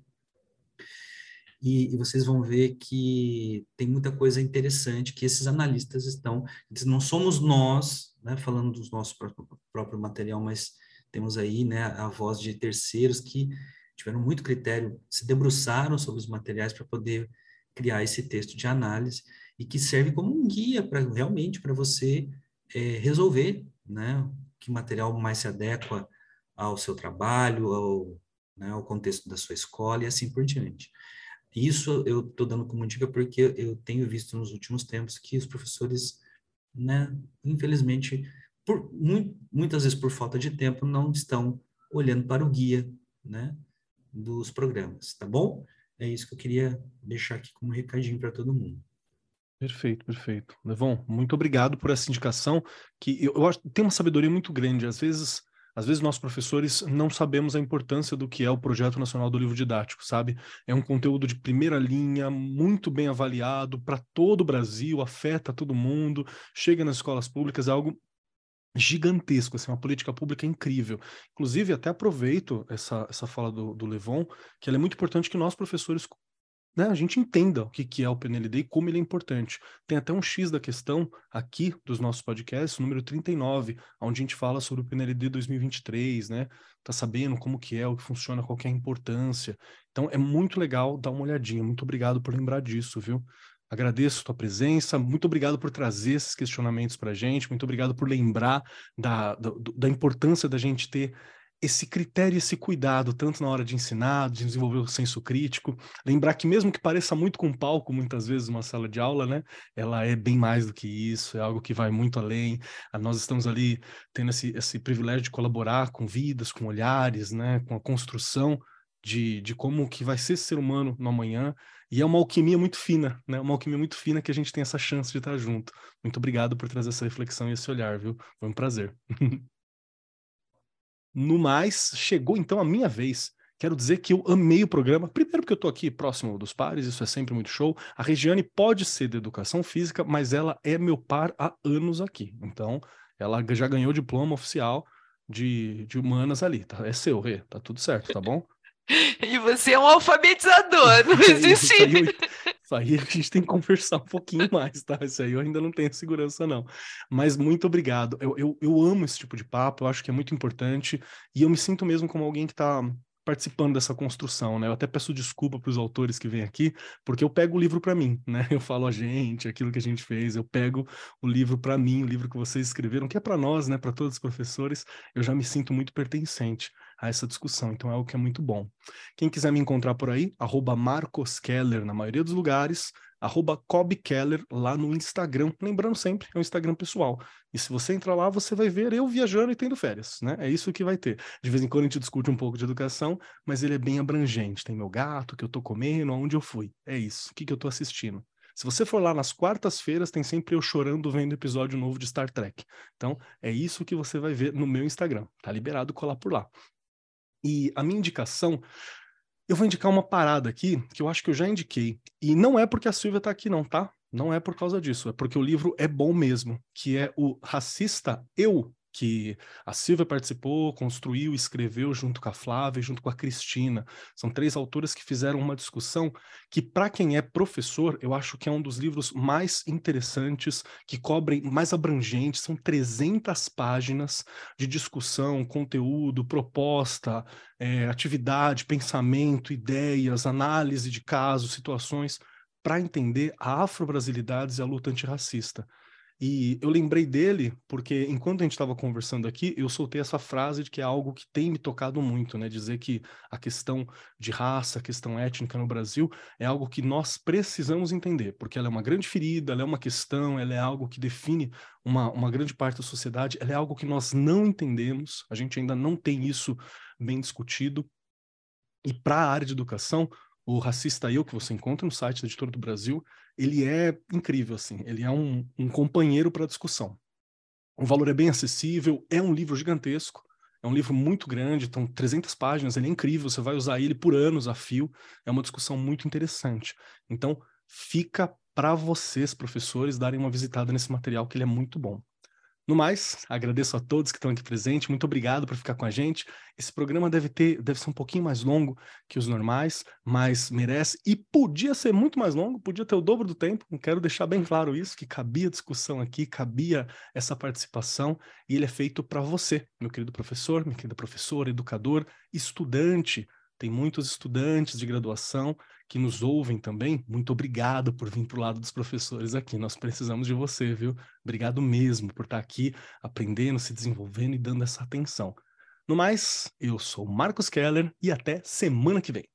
e, e, vocês vão ver que tem muita coisa interessante que esses analistas estão, não somos nós, né, falando dos nosso próprio, próprio material, mas temos aí, né, a voz de terceiros que tiveram muito critério, se debruçaram sobre os materiais para poder criar esse texto de análise e que serve como um guia para realmente para você é, resolver, né, que material mais se adequa ao seu trabalho, ao, né, ao contexto da sua escola e assim por diante. Isso eu estou dando como dica porque eu tenho visto nos últimos tempos que os professores, né, infelizmente, por, muitas vezes por falta de tempo, não estão olhando para o guia, né, dos programas, tá bom? É isso que eu queria deixar aqui como recadinho para todo mundo. Perfeito, perfeito. Levon, muito obrigado por essa indicação, que eu, eu acho tem uma sabedoria muito grande. Às vezes, às vezes nós professores não sabemos a importância do que é o projeto nacional do livro didático, sabe? É um conteúdo de primeira linha, muito bem avaliado para todo o Brasil, afeta todo mundo, chega nas escolas públicas, é algo gigantesco, assim, uma política pública incrível. Inclusive, até aproveito essa, essa fala do, do Levon, que é muito importante que nós, professores, né, a gente entenda o que, que é o PNLD e como ele é importante. Tem até um X da questão aqui dos nossos podcasts, número 39, onde a gente fala sobre o PNLD 2023, né? Tá sabendo como que é, o que funciona, qual que é a importância. Então, é muito legal dar uma olhadinha. Muito obrigado por lembrar disso, viu? Agradeço a tua presença, muito obrigado por trazer esses questionamentos para a gente, muito obrigado por lembrar da, da, da, importância da gente ter esse critério, esse cuidado, tanto na hora de ensinar, de desenvolver o senso crítico. Lembrar que, mesmo que pareça muito com palco, muitas vezes, uma sala de aula, né, ela é bem mais do que isso, é algo que vai muito além. Ah, nós estamos ali tendo esse, esse privilégio de colaborar com vidas, com olhares, né, com a construção de, de como que vai ser ser humano no amanhã. E é uma alquimia muito fina, né? Uma alquimia muito fina que a gente tem essa chance de estar junto. Muito obrigado por trazer essa reflexão e esse olhar, viu? Foi um prazer. no mais, chegou então a minha vez. Quero dizer que eu amei o programa. Primeiro, porque eu estou aqui próximo dos pares, isso é sempre muito show. A Regiane pode ser de educação física, mas ela é meu par há anos aqui. Então, ela já ganhou diploma oficial de, de humanas ali. Tá? É seu, Rê. Tá tudo certo, tá bom? E você é um alfabetizador, não existe. isso, aí, isso aí a gente tem que conversar um pouquinho mais, tá? Isso aí eu ainda não tenho segurança, não. Mas muito obrigado. Eu, eu, eu amo esse tipo de papo, eu acho que é muito importante. E eu me sinto mesmo como alguém que está participando dessa construção, né? Eu até peço desculpa para os autores que vêm aqui, porque eu pego o livro para mim, né? Eu falo a gente, aquilo que a gente fez, eu pego o livro para mim, o livro que vocês escreveram, que é para nós, né? Para todos os professores, eu já me sinto muito pertencente a essa discussão, então é algo que é muito bom. Quem quiser me encontrar por aí, arroba Marcos Keller na maioria dos lugares, arroba Keller lá no Instagram. Lembrando sempre, é um Instagram pessoal. E se você entrar lá, você vai ver eu viajando e tendo férias, né? É isso que vai ter. De vez em quando a gente discute um pouco de educação, mas ele é bem abrangente. Tem meu gato, o que eu tô comendo, aonde eu fui. É isso. O que, que eu tô assistindo. Se você for lá nas quartas-feiras, tem sempre eu chorando vendo episódio novo de Star Trek. Então, é isso que você vai ver no meu Instagram. Tá liberado colar por lá. E a minha indicação eu vou indicar uma parada aqui que eu acho que eu já indiquei. E não é porque a Silvia está aqui, não, tá? Não é por causa disso. É porque o livro é bom mesmo, que é o Racista Eu, que a Silvia participou, construiu, escreveu junto com a Flávia, junto com a Cristina. São três autoras que fizeram uma discussão que, para quem é professor, eu acho que é um dos livros mais interessantes, que cobrem mais abrangentes. São 300 páginas de discussão, conteúdo, proposta, é, atividade, pensamento, ideias, análise de casos, situações, para entender a afro-brasilidades e a luta antirracista. E eu lembrei dele porque, enquanto a gente estava conversando aqui, eu soltei essa frase de que é algo que tem me tocado muito, né? Dizer que a questão de raça, a questão étnica no Brasil é algo que nós precisamos entender, porque ela é uma grande ferida, ela é uma questão, ela é algo que define uma, uma grande parte da sociedade, ela é algo que nós não entendemos, a gente ainda não tem isso bem discutido. E para a área de educação, o Racista Eu, que você encontra no site da Editora do Brasil, ele é incrível, assim. Ele é um, um companheiro para discussão. O valor é bem acessível, é um livro gigantesco, é um livro muito grande, então 300 páginas, ele é incrível, você vai usar ele por anos a fio, é uma discussão muito interessante. Então, fica para vocês, professores, darem uma visitada nesse material, que ele é muito bom. No mais, agradeço a todos que estão aqui presentes. Muito obrigado por ficar com a gente. Esse programa deve ter, deve ser um pouquinho mais longo que os normais, mas merece e podia ser muito mais longo, podia ter o dobro do tempo. Quero deixar bem claro isso, que cabia discussão aqui, cabia essa participação e ele é feito para você, meu querido professor, minha querida professora, educador, estudante. Tem muitos estudantes de graduação que nos ouvem também, muito obrigado por vir para o lado dos professores aqui. Nós precisamos de você, viu? Obrigado mesmo por estar aqui aprendendo, se desenvolvendo e dando essa atenção. No mais, eu sou Marcos Keller e até semana que vem.